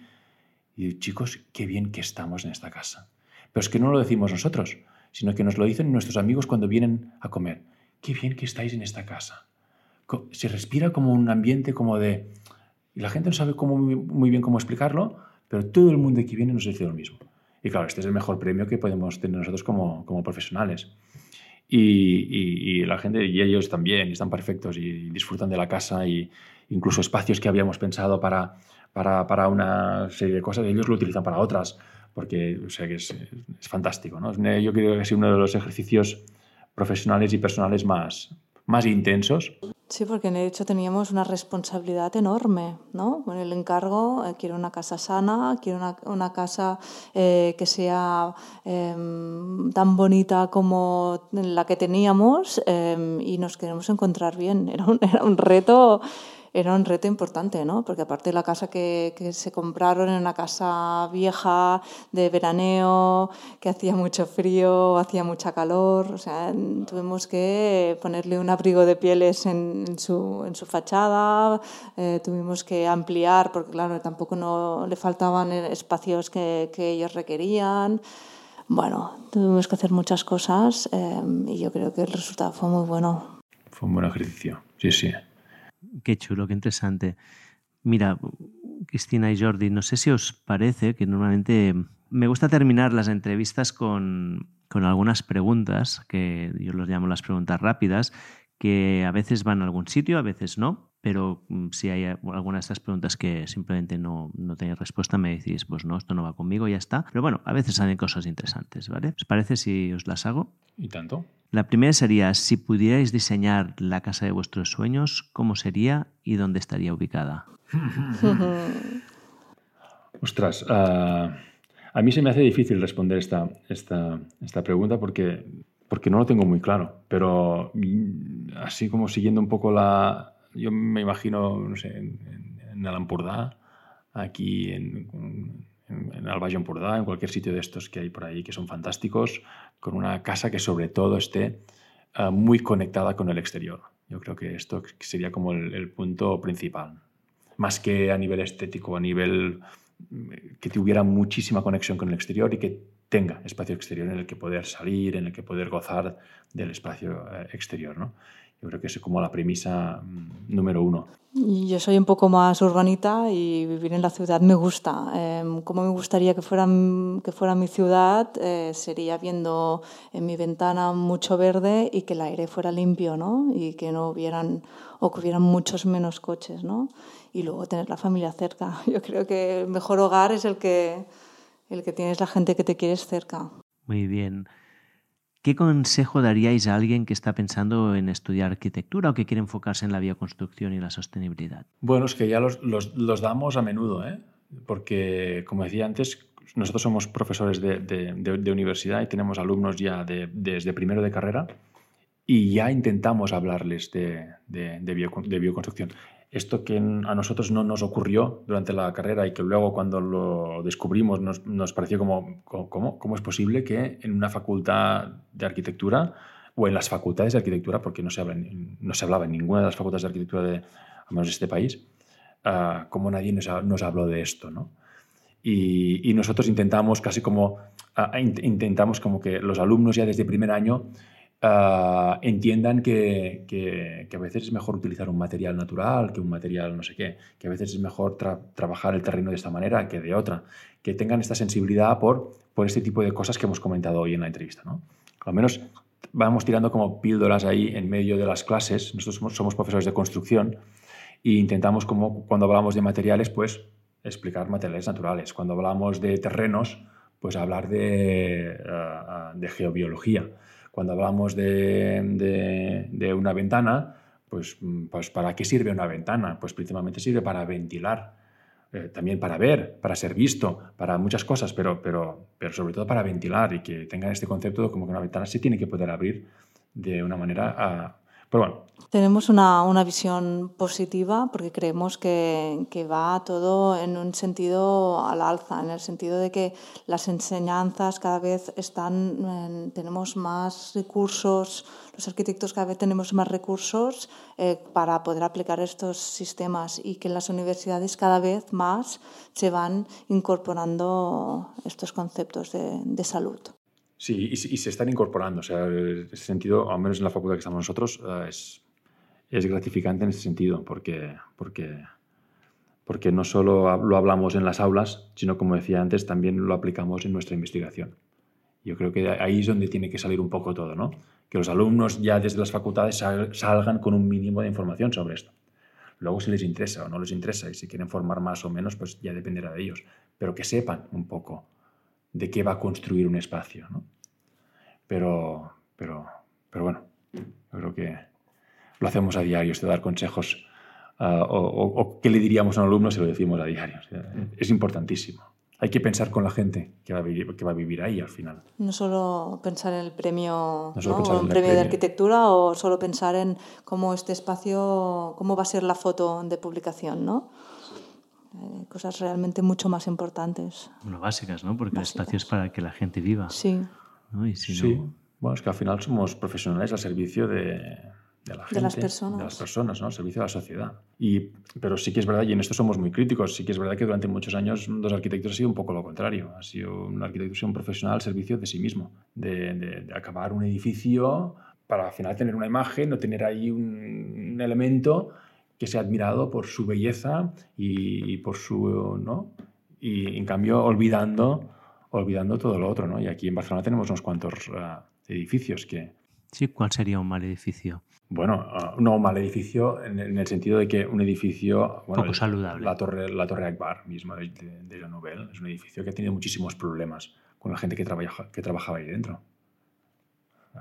y digo, chicos, qué bien que estamos en esta casa. Pero es que no lo decimos nosotros, sino que nos lo dicen nuestros amigos cuando vienen a comer. Qué bien que estáis en esta casa. Se respira como un ambiente como de... Y la gente no sabe cómo, muy, bien cómo explicarlo, pero todo el mundo que viene nos dice lo mismo. Y claro, este es el mejor premio que podemos tener nosotros como, como profesionales. Y, y- la gente, y ellos también, están perfectos y disfrutan de la casa y incluso espacios que habíamos pensado para, para, para una serie de cosas, ellos lo utilizan para otras, porque o sea, que es, es fantástico. ¿no? Yo creo que es uno de los ejercicios profesionales y personales más, más intensos Sí, porque de hecho teníamos una responsabilidad enorme, ¿no? Con el encargo, eh, quiero una casa sana, quiero una, una casa eh, que sea em, tan bonita como la que teníamos em, y nos queremos encontrar bien. Era un, era un reto era un reto importante, ¿no? Porque aparte la casa que, que se compraron era una casa vieja, de veraneo, que hacía mucho frío, hacía mucha calor, o sea, tuvimos que ponerle un abrigo de pieles en, en su, en su fachada, eh, tuvimos que ampliar, porque claro, tampoco no, le faltaban espacios que, que ellos requerían. Bueno, tuvimos que hacer muchas cosas eh, y yo creo que el resultado fue muy bueno. Fue un buen ejercicio, sí, sí. Qué chulo, qué interesante. Mira, Cristina y Jordi, no sé si os parece que normalmente me gusta terminar las entrevistas con, con algunas preguntas, que yo los llamo las preguntas rápidas, que a veces van a algún sitio, a veces no, pero mm, si hay alguna de estas preguntas que simplemente no, no tenéis respuesta, me decís, pues no, esto no va conmigo, ya está. Pero bueno, a veces salen cosas interesantes, ¿vale? ¿Os parece si os las hago? ¿Y tanto? La primera sería, si pudierais diseñar la casa de vuestros sueños, ¿cómo sería y dónde estaría ubicada? Ostras, uh, a mí se me hace difícil responder esta, esta, esta pregunta porque, porque no lo tengo muy claro, pero mm, así como siguiendo un poco la... Yo me imagino, en, en aquí en, en, en Valle Empordà, en cualquier sitio de estos que hay por ahí que son fantásticos, con una casa que sobre todo esté uh, muy conectada con el exterior. Yo creo que esto sería como el, el, punto principal. Más que a nivel estético, a nivel mm, que tuviera muchísima conexión con el exterior y que tenga espacio exterior en el que poder salir, en el que poder gozar del espacio eh, exterior. ¿no? Yo creo que es como la premisa mm, número uno. Yo soy un poco más urbanita y vivir en la ciudad me gusta. Eh, como me gustaría que fuera, que fuera mi ciudad, eh, sería viendo en mi ventana mucho verde y que el aire fuera limpio, ¿no? Y que no hubieran, o que hubieran muchos menos coches, ¿no? Y luego tener la familia cerca. Yo creo que el mejor hogar es el que, el que tienes la gente que te quieres cerca. Muy bien. ¿Qué consejo daríais a alguien que está pensando en estudiar arquitectura o que quiere enfocarse en la bioconstrucción y la sostenibilidad? Bueno, es que ya los, los, damos a menudo, ¿eh? porque, como decía antes, nosotros somos profesores de, de, de, de universidad y tenemos alumnos ya desde primero de carrera y ya intentamos hablarles de, bio, bioconstrucción esto que a nosotros no nos ocurrió durante la carrera y que luego cuando lo descubrimos nos, nos pareció como, ¿cómo, ¿cómo es posible que en una facultad de arquitectura o en las facultades de arquitectura, porque no se, habla, no se hablaba en ninguna de las facultades de arquitectura de, al menos de este país, uh, cómo nadie nos, nos, habló de esto, ¿no? Y, y nosotros intentamos casi como, uh, intentamos como que los alumnos ya desde primer año Uh, entiendan que, que, que, a veces es mejor utilizar un material natural que un material no sé qué, que a veces es mejor tra trabajar el terreno de esta manera que de otra, que tengan esta sensibilidad por, por este tipo de cosas que hemos comentado hoy en la entrevista. ¿no? Al menos vamos tirando como píldoras ahí en medio de las clases, nosotros somos, somos profesores de construcción e intentamos como cuando hablamos de materiales, pues explicar materiales naturales, cuando hablamos de terrenos, pues hablar de, uh, de geobiología cuando hablamos de, de, una ventana, pues, pues, ¿para qué sirve una ventana? Pues principalmente sirve para ventilar, eh, también para ver, para ser visto, para muchas cosas, pero, pero, pero sobre todo para ventilar y que tengan este concepto de como que una ventana se tiene que poder abrir de una manera... Uh, tenemos una, una, visión positiva porque creemos que, va todo en un sentido al alza, en el sentido de que las enseñanzas cada vez están, en, tenemos más recursos, los arquitectos cada vez tenemos más recursos eh, para poder aplicar estos sistemas y que las universidades cada vez más se van incorporando estos conceptos de salud. Sí, y, se están incorporando. O sea, en ese sentido, al menos en la facultad que estamos nosotros, uh, es es gratificante en ese sentido, porque, porque, porque no solo lo hablamos en las aulas, sino como decía antes, también lo aplicamos en nuestra investigación. Yo creo que ahí es donde tiene que salir un poco todo, ¿no? Que los alumnos ya desde las facultades salgan con un mínimo de información sobre esto. Luego si les interesa o no les interesa y si quieren formar más o menos, pues ya dependerá de ellos. Pero que sepan un poco de qué va a construir un espacio, ¿no? Pero, pero, pero bueno, yo creo que lo hacemos a diario, esto de dar consejos uh, o, o, o, qué le diríamos a un alumno si lo decimos a diario. Es importantísimo. Hay que pensar con la gente que va, a vivir, que va a vivir ahí al final. No solo pensar en el premio, no ¿no? o un premio de arquitectura o solo pensar en cómo este espacio, cómo va a ser la foto de publicación, ¿no? Eh, cosas realmente mucho más importantes. Bueno, básicas, ¿no? Porque básicas. el espacio es para que la gente viva. Sí. ¿no? Y si sí. No... Bueno, es que al final somos profesionales al servicio de, de la gente, de las personas, de las personas ¿no? Al servicio de la sociedad. Y, pero sí que es verdad, y en esto somos muy críticos, sí que es verdad que durante muchos años los arquitectos ha sido un poco lo contrario. Ha sido un arquitecto un profesional al servicio de sí mismo, de, de, de, acabar un edificio para al final tener una imagen o tener ahí un, un elemento que sea admirado por su belleza y, por su... ¿no? Y en cambio olvidando, olvidando todo lo otro. ¿no? Y aquí en Barcelona tenemos unos cuantos uh, edificios que, Sí, ¿cuál sería un mal edificio? Bueno, uh, no un mal edificio en, en, el sentido de que un edificio... Bueno, Poco saludable. La torre, la torre Akbar misma de, de, de la novela es un edificio que ha tenido muchísimos problemas con la gente que, trabaja, que trabajaba ahí dentro.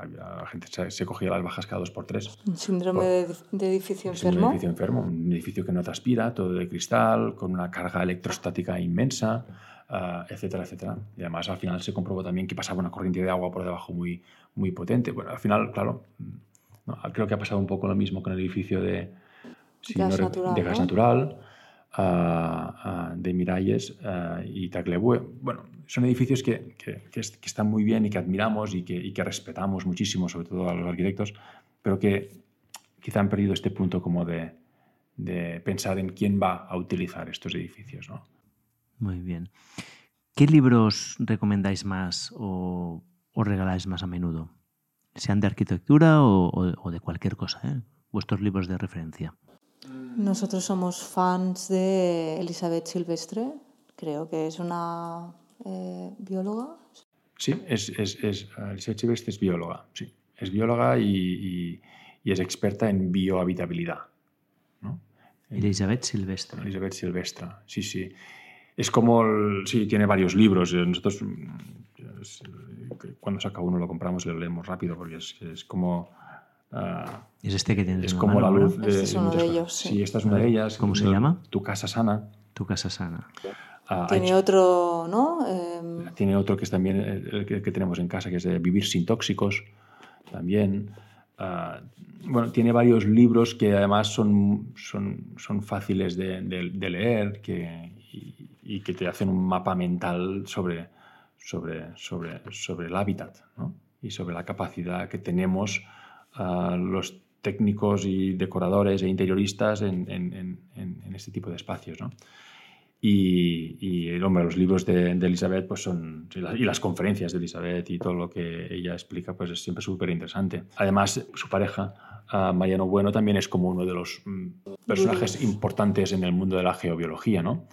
La gente se, se cogía las bajas cada dos por tres. ¿Un síndrome por, de, de, edificio enfermo? Un edificio enfermo, un edificio que no transpira, todo de cristal, con una carga electrostática inmensa, uh, etcétera, etcétera. Y además al final se comprobó también que pasaba una corriente de agua por debajo muy, muy potente. Bueno, al final, claro, no, creo que ha pasado un poco lo mismo con el edificio de, sí, gas, no, natural, de gas natural. De Miralles y Taglebue. Bueno, son edificios que, están muy bien y que admiramos y que, respetamos muchísimo, sobre todo a los arquitectos, pero que quizá han perdido este punto como de, pensar en quién va a utilizar estos edificios. ¿no? Muy bien. ¿Qué libros recomendáis más o, regaláis más a menudo? Sean de arquitectura o, de cualquier cosa, ¿eh? vuestros libros de referencia. Nosotros somos fans de Elizabeth Silvestre, creo que es una eh, bióloga. Sí, es, es, es, Elizabeth Silvestre es bióloga, sí. Es bióloga y, es experta en biohabitabilidad. ¿no? Elizabeth Silvestre. Elizabeth Silvestre, sí, sí. Es como, sí, tiene varios libros. Nosotros cuando saca uno lo compramos y lo leemos rápido porque es, es como Ah, es este que tienes Es como la luz de, este es uno de ellos. Sí. esta es una de ellas. ¿Cómo se llama? Tu casa sana. Tu casa sana. Ah, tiene otro, ¿no? Em, tiene otro que es también el que, tenemos en casa, que es de Vivir sin tóxicos. También. Ah, bueno, tiene varios libros que además son, son, son fáciles de, leer que, y, que te hacen un mapa mental sobre, sobre, sobre, sobre el hábitat ¿no? y sobre la capacidad que tenemos los técnicos y decoradores e interioristas en, este tipo de espacios. ¿no? Y, y, hombre, los libros de, Elizabeth pues son, y las conferencias de Elizabeth y todo lo que ella explica pues es siempre súper interesante. Además, su pareja, Mariano Bueno, también es como uno de los mm, personajes importantes en el mundo de la geobiología, ¿no?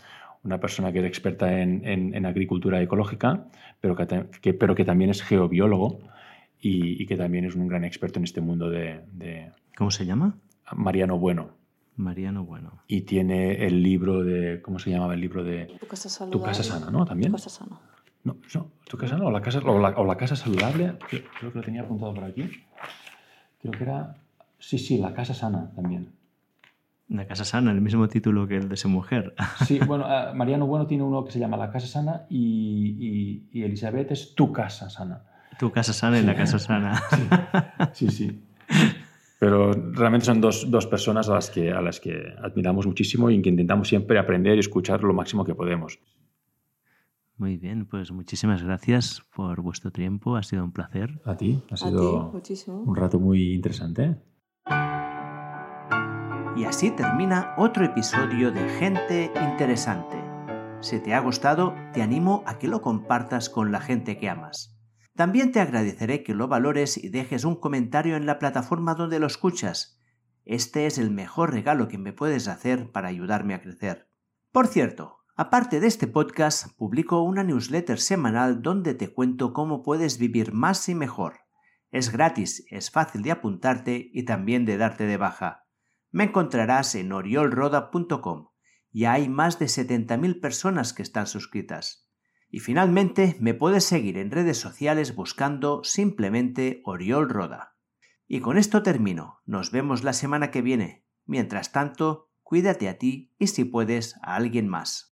Una persona que es experta en, agricultura ecológica, pero que, pero que también es geobiólogo y, que también es un gran experto en este mundo de, ¿Cómo se llama? Mariano Bueno. Mariano Bueno. Y tiene el libro de. ¿Cómo se llamaba el libro de. Tu casa saludable. Tu casa sana, ¿no? También. Tu casa sana. No, no tu casa sana o la casa, o la, casa saludable. Creo que lo tenía apuntado por aquí. Creo que era. Sí, sí, la casa sana también. La casa sana, el mismo título que el de su mujer. Sí, bueno, eh, Mariano Bueno tiene uno que se llama La casa sana y, y Elizabeth es Tu casa sana. Tu casa sana y la casa sana. Sí, sí. Pero realmente son dos, dos, personas a las, que, a las que admiramos muchísimo y que intentamos siempre aprender y escuchar lo máximo que podemos. Muy bien, pues muchísimas gracias por vuestro tiempo, ha sido un placer. A ti, ha sido un rato muy interesante. Y así termina otro episodio de Gente Interesante. Si te ha gustado, te animo a que lo compartas con la gente que amas. También te agradeceré que lo valores y dejes un comentario en la plataforma donde lo escuchas. Este es el mejor regalo que me puedes hacer para ayudarme a crecer. Por cierto, aparte de este podcast, publico una newsletter semanal donde te cuento cómo puedes vivir más y mejor. Es gratis, es fácil de apuntarte y también de darte de baja. Me encontrarás en oriolroda.com. Ya hay más de 70.000 personas que están suscritas. Y finalmente me puedes seguir en redes sociales buscando simplemente Oriol Roda. Y con esto termino. Nos vemos la semana que viene. Mientras tanto, cuídate a ti y si puedes a alguien más.